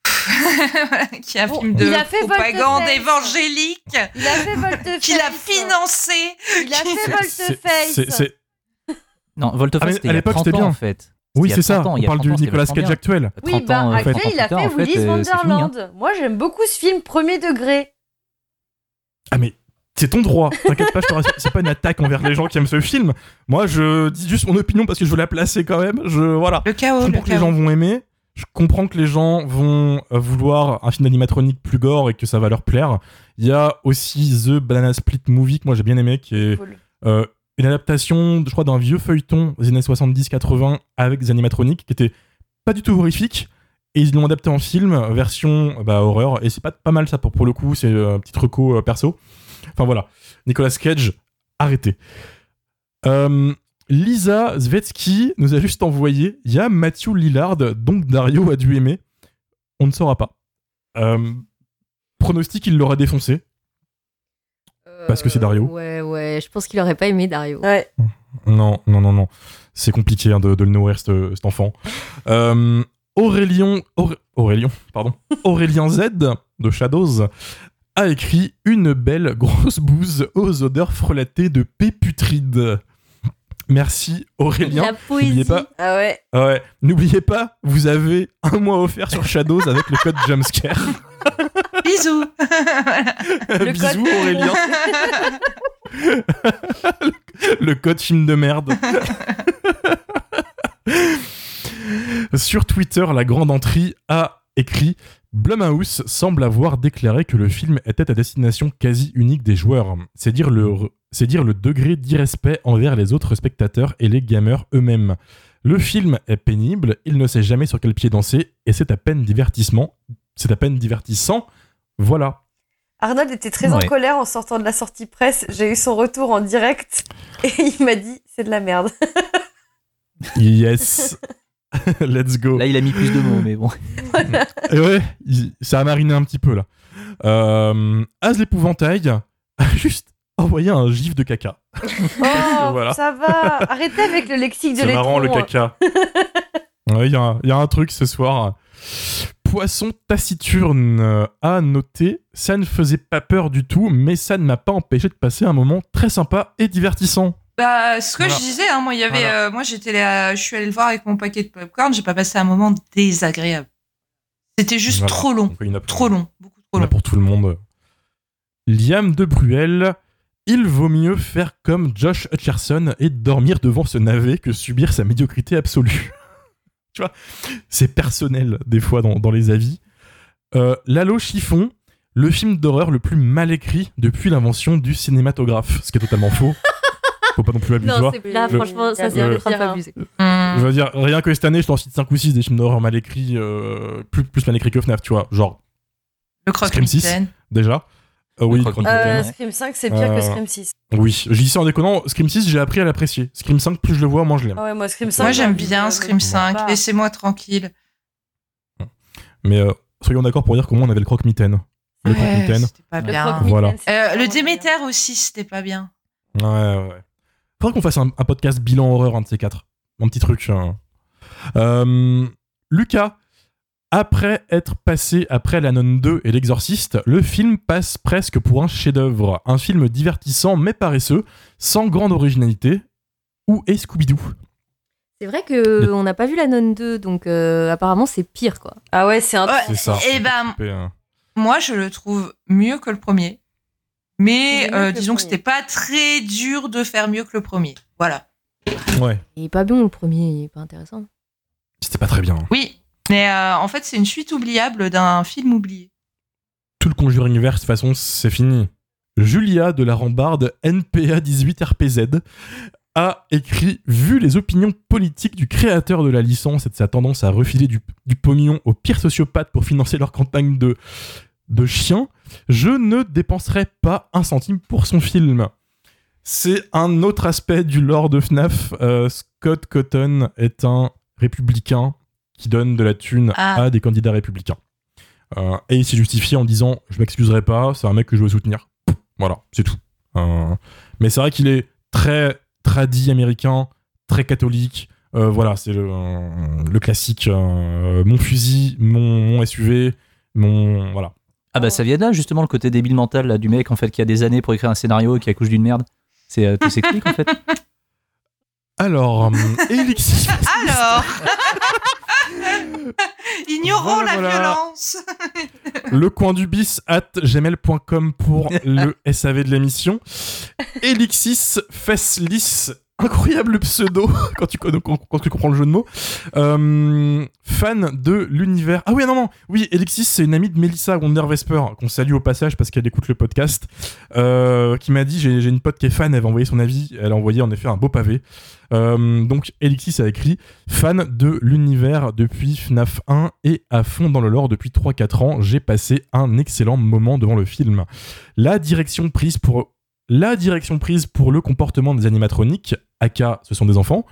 qui un
Bon,
film de
il a fait
propagande
Volte-Face.
évangélique
Il a fait volte-face.
qu'il a financé.
Il a fait volte-face.
Non, Volteface,
Ah, à
il y a
l'époque,
30
c'était
ans,
bien.
en fait.
Oui,
a
c'est ça.
30 ans,
On
a
parle
30
du Nicolas Cage actuel.
Oui,
30
bah
ans, euh,
après,
30 ans
il a fait
euh, fini, hein.
Wonderland. Moi, j'aime beaucoup ce film, premier degré.
Ah mais c'est ton droit. T'inquiète pas, je te rassure. C'est pas une attaque envers les gens qui aiment ce film. Moi, je dis juste mon opinion parce que je veux la placer quand même. Je voilà.
Le chaos,
Je comprends que les gens vont aimer. Je comprends que les gens vont euh, vouloir un film d'animatronique plus gore et que ça va leur plaire. Il y a aussi The Banana Split Movie que moi j'ai bien aimé, qui est
Cool.
euh, une adaptation, je crois, d'un vieux feuilleton des années 70-80 avec des animatroniques qui était pas du tout horrifique. Et ils l'ont adapté en film, version bah, horreur. Et c'est pas, pas mal ça pour, pour le coup, c'est euh, un petit reco euh, perso. Enfin voilà, Nicolas Cage, arrêtez. Euh, Lisa Zvetsky nous a juste envoyé il y a Matthew Lillard, donc Dario a dû aimer. On ne saura pas. Euh, pronostic, il l'aura défoncé. Parce que c'est Dario.
Ouais, ouais, je pense qu'il aurait pas aimé Dario.
Ouais.
Non, non, non, non. C'est compliqué hein, de, de le nourrir, ce- cet enfant. Euh, Aurélien, Auré- Aurélien, pardon. Aurélien Z de Shadows a écrit une belle grosse bouse aux odeurs frelatées de péputride. Merci Aurélien.
La poésie.
N'oubliez pas,
Ah ouais.
ah ouais, n'oubliez pas, vous avez un mois offert sur Shadows avec le code Jumpscare.
Bisous.
Le
Bisous
code-
Aurélien. le code film de merde. Sur Twitter, la grande entrée a écrit Blumhouse semble avoir déclaré que le film était à destination quasi unique des joueurs. C'est dire le, c'est dire le degré d'irrespect envers les autres spectateurs et les gamers eux-mêmes. Le film est pénible, il ne sait jamais sur quel pied danser, et c'est à peine divertissement. C'est à peine divertissant. Voilà.
Arnold était très en colère en sortant de la sortie presse. J'ai eu son retour en direct et il m'a dit c'est de la merde.
Yes. Let's go.
Là, il a mis plus de mots, mais bon.
Et ouais, il- ça a mariné un petit peu là. Euh, Az l'épouvantail a juste envoyé un gif de caca.
Oh,
Voilà.
ça va. Arrêtez avec le lexique de
C'est marrant le caca. Ouais, Il y, a un- il y a un truc ce soir. Poisson taciturne a noté Ça ne faisait pas peur du tout, mais ça ne m'a pas empêché de passer un moment très sympa et divertissant.
Bah, ce que
Voilà.
je disais, hein, moi, il y avait,
Voilà.
euh, moi, j'étais là, je suis allée le voir avec mon paquet de popcorn, j'ai pas passé un moment désagréable. C'était juste
Voilà.
trop long,
Donc, il y en a pour-
trop long, beaucoup
il y
trop
en a
long.
pour tout le monde. Liam de Bruel. Il vaut mieux faire comme Josh Hutcherson et dormir devant ce navet que subir sa médiocrité absolue. tu vois, c'est personnel des fois dans, dans les avis. Euh, Lalo Chiffon, le film d'horreur le plus mal écrit depuis l'invention du cinématographe, ce qui est totalement faux. Faut pas non plus abuser.
Non, là,
Le-
franchement, ça, c'est pas abuser.
Hum.
Je veux dire, rien que cette année, je t'en cite 5 ou 6 des films d'horreur mal écrits, euh, plus, plus mal écrits que FNAF, tu vois. Genre,
Le
Scream 6.
mitaine.
déjà. Euh, oui.
Euh. Scream 5, c'est pire
Euh,
que Scream 6.
Oui, je dis ça en déconnant. Scream 6, j'ai appris à l'apprécier. Scream 5, plus je le vois, moins je l'aime.
Ah ouais, moi, Scream 5.
Moi,
j'ai
j'aime bien Scream 5,
Bah.
laissez-moi tranquille.
Mais euh, soyons d'accord pour dire qu'au moins on avait le croque-mitaine. Le
Ouais,
croque-mitaine.
C'était pas
Le
bien.
Voilà.
Euh, le. Déméter aussi, c'était pas bien.
Ouais, ouais. Faudrait qu'on fasse un, un podcast bilan horreur, un de ces quatre. Un petit truc. hein. Euh, Lucas, après être passé après La Nonne 2 et L'Exorciste, le film passe presque pour un chef-d'œuvre. Un film divertissant mais paresseux, sans grande originalité. Où est Scooby-Doo?
C'est vrai que on n'a pas vu la nonne 2, donc euh, apparemment c'est pire quoi.
Ah ouais, c'est un.
Ouais,
C'est ça.
Et ben,
Coupé, hein.
moi, je le trouve mieux que le premier. Mais euh,
que
disons que
premier.
c'était pas très dur de faire mieux que le premier. Voilà.
Ouais,
Il est pas bon le premier, il est pas intéressant.
c'était pas très bien.
Oui, mais euh, en fait, c'est une suite oubliable d'un film oublié.
Tout le Conjuring verse, de toute façon, c'est fini. Julia de la Rambarde NPA 18 RPZ a écrit Vu les opinions politiques du créateur de la licence et de sa tendance à refiler du, du pognon aux pires sociopathes pour financer leur campagne de, de chiens, je ne dépenserai pas un centime pour son film. C'est un autre aspect du lore de FNAF. Euh, Scott Cotton est un républicain qui donne de la thune
Ah.
à des candidats républicains. Euh, et il s'est justifié en disant Je m'excuserai pas, c'est un mec que je veux soutenir. Voilà, c'est tout. Euh, mais c'est vrai qu'il est très tradi américain, très catholique. Euh, voilà, c'est le, le classique mon fusil, mon, mon SUV, mon. Voilà.
Ah bah ça vient de là justement le côté débile mental là, du mec en fait qui a des années pour écrire un scénario et qui accouche d'une merde. C'est euh, tout s'explique en fait.
Alors, euh, Elixir.
Alors Ignorons
Voilà,
la
voilà.
violence
le coin du bis at gmail.com pour le SAV de l'émission. Elixis Feslis, incroyable pseudo quand tu, comprends le jeu de mots. Euh, fan de l'univers. Ah oui, non, non, oui, Elixis, c'est une amie de Melissa Wondervesper, qu'on salue au passage parce qu'elle écoute le podcast, euh, qui m'a dit j'ai une pote qui est fan, elle va envoyer son avis. Elle a envoyé en effet un beau pavé. Euh, donc Elixis a écrit fan de l'univers depuis FNAF 1 et à fond dans le lore depuis 3-4 ans, j'ai passé un excellent moment devant le film. La direction prise pour la direction prise pour le comportement des animatroniques, aka ce sont des enfants,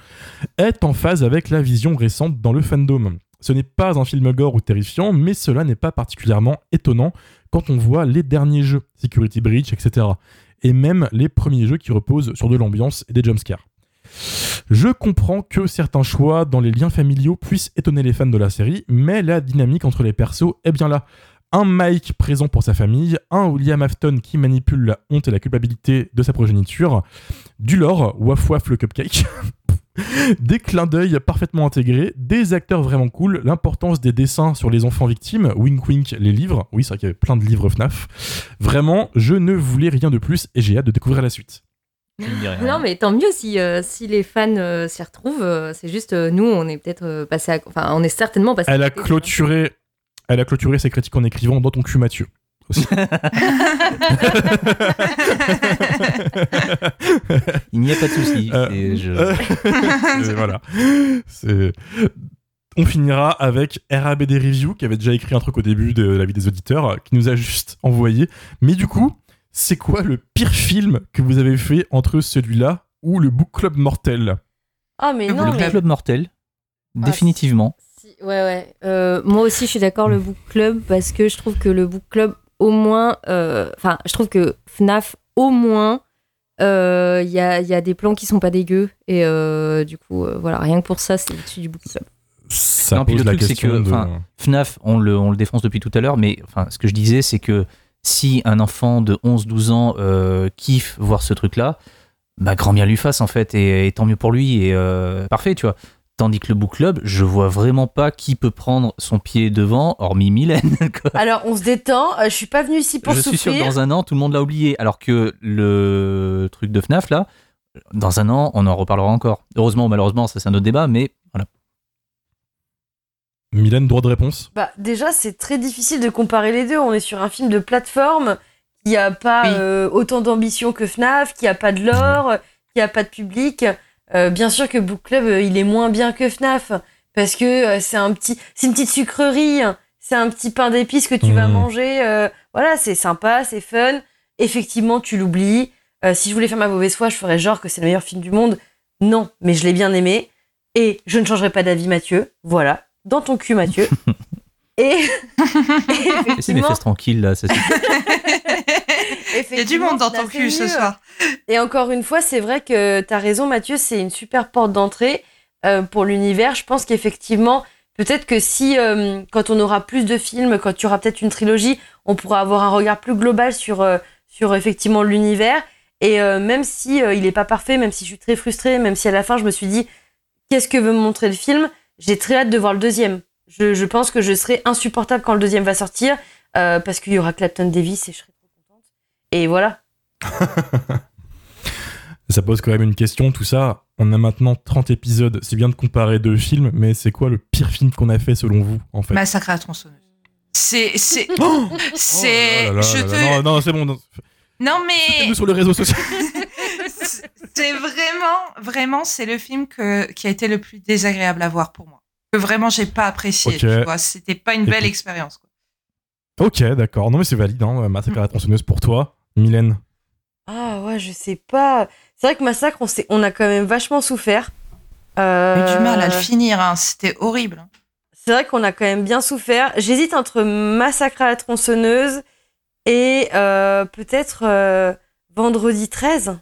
est en phase avec la vision récente dans le fandom. Ce n'est pas un film gore ou terrifiant, mais cela n'est pas particulièrement étonnant quand on voit les derniers jeux, Security Breach, etc. Et même les premiers jeux qui reposent sur de l'ambiance et des jumpscares. Je comprends que certains choix dans les liens familiaux puissent étonner les fans de la série, mais la dynamique entre les persos est bien là. Un Mike présent pour sa famille, un William Afton qui manipule la honte et la culpabilité de sa progéniture, du lore, waf waf le cupcake, des clins d'œil parfaitement intégrés, des acteurs vraiment cool, l'importance des dessins sur les enfants victimes, wink wink les livres, oui c'est vrai qu'il y avait plein de livres FNAF, vraiment je ne voulais rien de plus et j'ai hâte de découvrir la suite.
Non, mais tant mieux si, euh, si les fans euh, s'y retrouvent. euh, c'est juste, euh, nous, on est peut-être euh, passé à. Enfin, on est certainement passé
Elle
à
a clôturé, elle a clôturé ses critiques en écrivant dans ton cul Mathieu. aussi.
Il n'y a pas de souci.
Euh,
c'est- je-
Et voilà. On finira avec RABD Review qui avait déjà écrit un truc au début de la vie des auditeurs euh, qui nous a juste envoyé. Mais du coup, c'est quoi le pire film que vous avez fait entre celui-là ou le Book Club Mortel?
Ah, mais
Le
non,
le
mais.
club mortel,
Ah,
définitivement.
Si- ouais, ouais. Euh, moi aussi, je suis d'accord, le book club, parce que je trouve que le book club, au moins. euh, Enfin, je trouve que FNAF, au moins. euh, Il y, a, il y a des plans qui sont pas dégueux. Et euh, du coup, euh, voilà, rien que pour ça, c'est au-dessus du book club.
Ça
Non,
pose
le
la
truc, c'est
question
que,
de...
FNAF, on le, on le défonce depuis tout à l'heure, mais enfin, ce que je disais, c'est que si un enfant de 11-12 ans euh, kiffe voir ce truc-là, bah, grand bien lui fasse en fait, et, et tant mieux pour lui, et euh, parfait, tu vois. Tandis que le book club, je vois vraiment pas qui peut prendre son pied devant, hormis Mylène. quoi.
Alors, on se détend. euh, je suis pas venue ici pour
je suis sûr
souffrir.
que dans un an, tout le monde l'a oublié. Alors que le truc de FNAF, là, dans un an, on en reparlera encore. Heureusement ou malheureusement, ça c'est un autre débat, mais voilà.
Mylène, droit de réponse?
Bah, déjà, c'est très difficile de comparer les deux. On est sur un film de plateforme qui a pas
Oui.
euh, autant d'ambition que FNAF, qui a pas de lore, qui a pas de public. Euh, bien sûr que Book Club, euh, il est moins bien que FNAF parce que euh, c'est un petit, c'est une petite sucrerie, hein. c'est un petit pain d'épices que tu vas
Mhm.
manger. voilà, c'est sympa, c'est fun. Effectivement, tu l'oublies. Euh, si je voulais faire ma mauvaise foi, je ferais genre que c'est le meilleur film du monde. Non, mais je l'ai bien aimé. Et je ne changerai pas d'avis, Mathieu. Voilà. Dans ton cul, Mathieu. et, et
Laissez mes
effectivement,
fesses tranquilles, là. Ça, suffit.
Il y a du monde dans ton cul ce soir.
Et encore une fois, c'est vrai que tu as raison, Mathieu, c'est une super porte d'entrée euh, pour l'univers. Je pense qu'effectivement, peut-être que si, euh, quand on aura plus de films, quand il y aura peut-être une trilogie, on pourra avoir un regard plus global sur, euh, sur effectivement l'univers. Et même si il est pas parfait, même si je suis très frustrée, même si à la fin je me suis dit qu'est-ce que veut me montrer le film, j'ai très hâte de voir le deuxième. Je, je pense que je serai insupportable quand le deuxième va sortir euh, parce qu'il y aura Clapton Davis et je serai. Et voilà.
Ça pose quand même une question, tout ça. On a maintenant 30 épisodes. C'est bien de comparer deux films, mais c'est quoi le pire film qu'on a fait selon vous, en fait?
Massacre à la tronçonneuse. C'est. C'est.
Oh
c'est.
Oh
je
là
te.
là, Non, non, c'est bon. non.
Non, mais.
Nous sur le réseau social.
C'est vraiment, vraiment, c'est le film que, qui a été le plus désagréable à voir pour moi. Que vraiment, j'ai pas apprécié.
Ok.
Tu vois, c'était pas une belle expérience. quoi.
Ok, d'accord. Non, mais c'est valide, hein. Massacre à la tronçonneuse pour toi. Mylène.
Ah ouais, je sais pas. C'est vrai que Massacre, on, s'est- on a quand même vachement souffert. Euh,
J'ai eu du mal à le finir. hein. C'était horrible.
C'est vrai qu'on a quand même bien souffert. J'hésite entre Massacre à la tronçonneuse et euh, peut-être euh, Vendredi 13.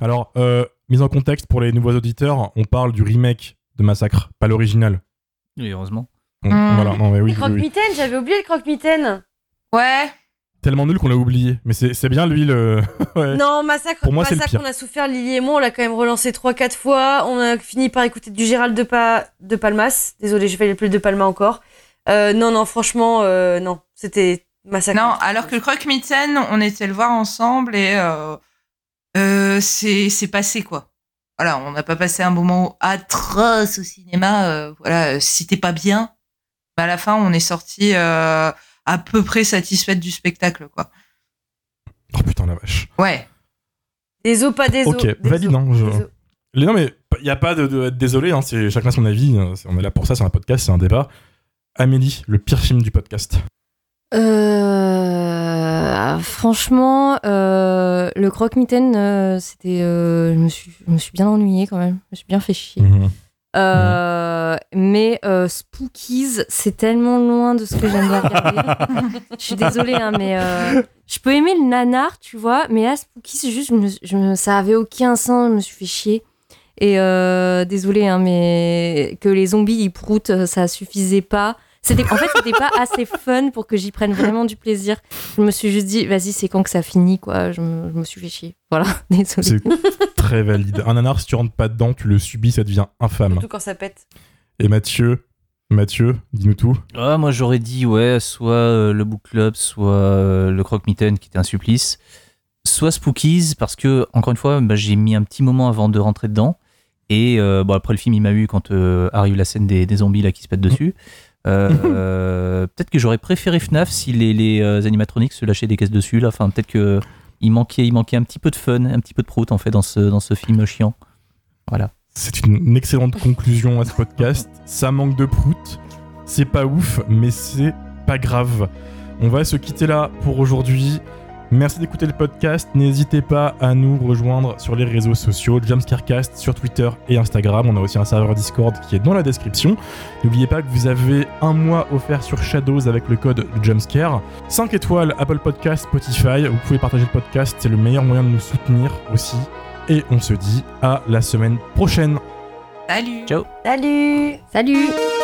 Alors, euh, mise en contexte pour les nouveaux auditeurs, on parle du remake de Massacre, pas l'original.
Oui, heureusement.
Donc,
Mm.
Voilà, non, mais oui,
le
oui, oui.
croque-mitaine, j'avais oublié le croque-mitaine.
Ouais.
Tellement nul qu'on l'a oublié. Mais c'est c'est bien lui le. Ouais.
Non, Massacre,
Pour moi, c'est le
Massacre
pire.
on a souffert, Lily et moi, on l'a quand même relancé 3-4 fois. On a fini par écouter du Gérald de, pa... de Palmas. Désolé, j'ai fait plus de Palma encore. Euh, non, non, franchement, euh, non. C'était Massacre.
Non, alors que le croque-mitaine, on était le voir ensemble et euh, euh, c'est c'est passé quoi. Voilà, on n'a pas passé un moment atroce au cinéma. euh, voilà, si t'es pas bien, mais à la fin, on est sorti euh, à peu près satisfaite du spectacle quoi.
Oh putain, la vache.
Ouais.
Des os, pas des os.
Ok,
os,
non, je-
des os.
Les- Non, mais il n'y a pas de, de être désolé, hein, c'est chacun son avis. hein, On est là pour ça, c'est un podcast, c'est un débat. Amélie, le pire film du podcast.
Euh, franchement, euh, le croque-mitaine, euh, c'était. euh, je, me suis, je me suis bien ennuyée quand même. Je me suis bien fait chier.
Mhm.
Euh, Mais euh, Spookies, c'est tellement loin de ce que j'aime regarder. je suis désolée, hein, mais euh, je peux aimer le nanar, tu vois, mais là, Spookies, c'est juste, je ça avait aucun sens, je me suis fait chier. Et désolée, hein, mais que les zombies ils proutent, ça suffisait pas. C'était, en fait, c'était pas assez fun pour que j'y prenne vraiment du plaisir. Je me suis juste dit, vas-y, c'est quand que ça finit, quoi. Je me, je me suis fait chier. Voilà, désolée.
C'est très valide. Un nanar, si tu rentres pas dedans, tu le subis, ça devient infâme.
Surtout quand ça pète.
Et Mathieu, Mathieu, dis-nous tout.
Ah, moi j'aurais dit ouais, soit euh, le book club, soit euh, le croque-mitaine qui était un supplice, soit Spookies parce que encore une fois, bah, j'ai mis un petit moment avant de rentrer dedans et euh, bon après le film il m'a eu quand euh, arrive la scène des, des zombies là qui se pètent dessus. Euh, euh, peut-être que j'aurais préféré FNAF si les, les euh, animatroniques se lâchaient des caisses dessus là. Enfin peut-être que il manquait il manquait un petit peu de fun, un petit peu de prout en fait dans ce dans ce film chiant. Voilà.
C'est une excellente conclusion à ce podcast. Ça manque de prout. C'est pas ouf, mais c'est pas grave. On va se quitter là pour aujourd'hui. Merci d'écouter le podcast. N'hésitez pas à nous rejoindre sur les réseaux sociaux, Jumpscarecast sur Twitter et Instagram. On a aussi un serveur Discord qui est dans la description. N'oubliez pas que vous avez un mois offert sur Shadows avec le code Jumpscare. 5 étoiles Apple Podcast, Spotify. Vous pouvez partager le podcast, c'est le meilleur moyen de nous soutenir aussi. Et on se dit à la semaine prochaine.
Salut.
Ciao.
Salut
Salut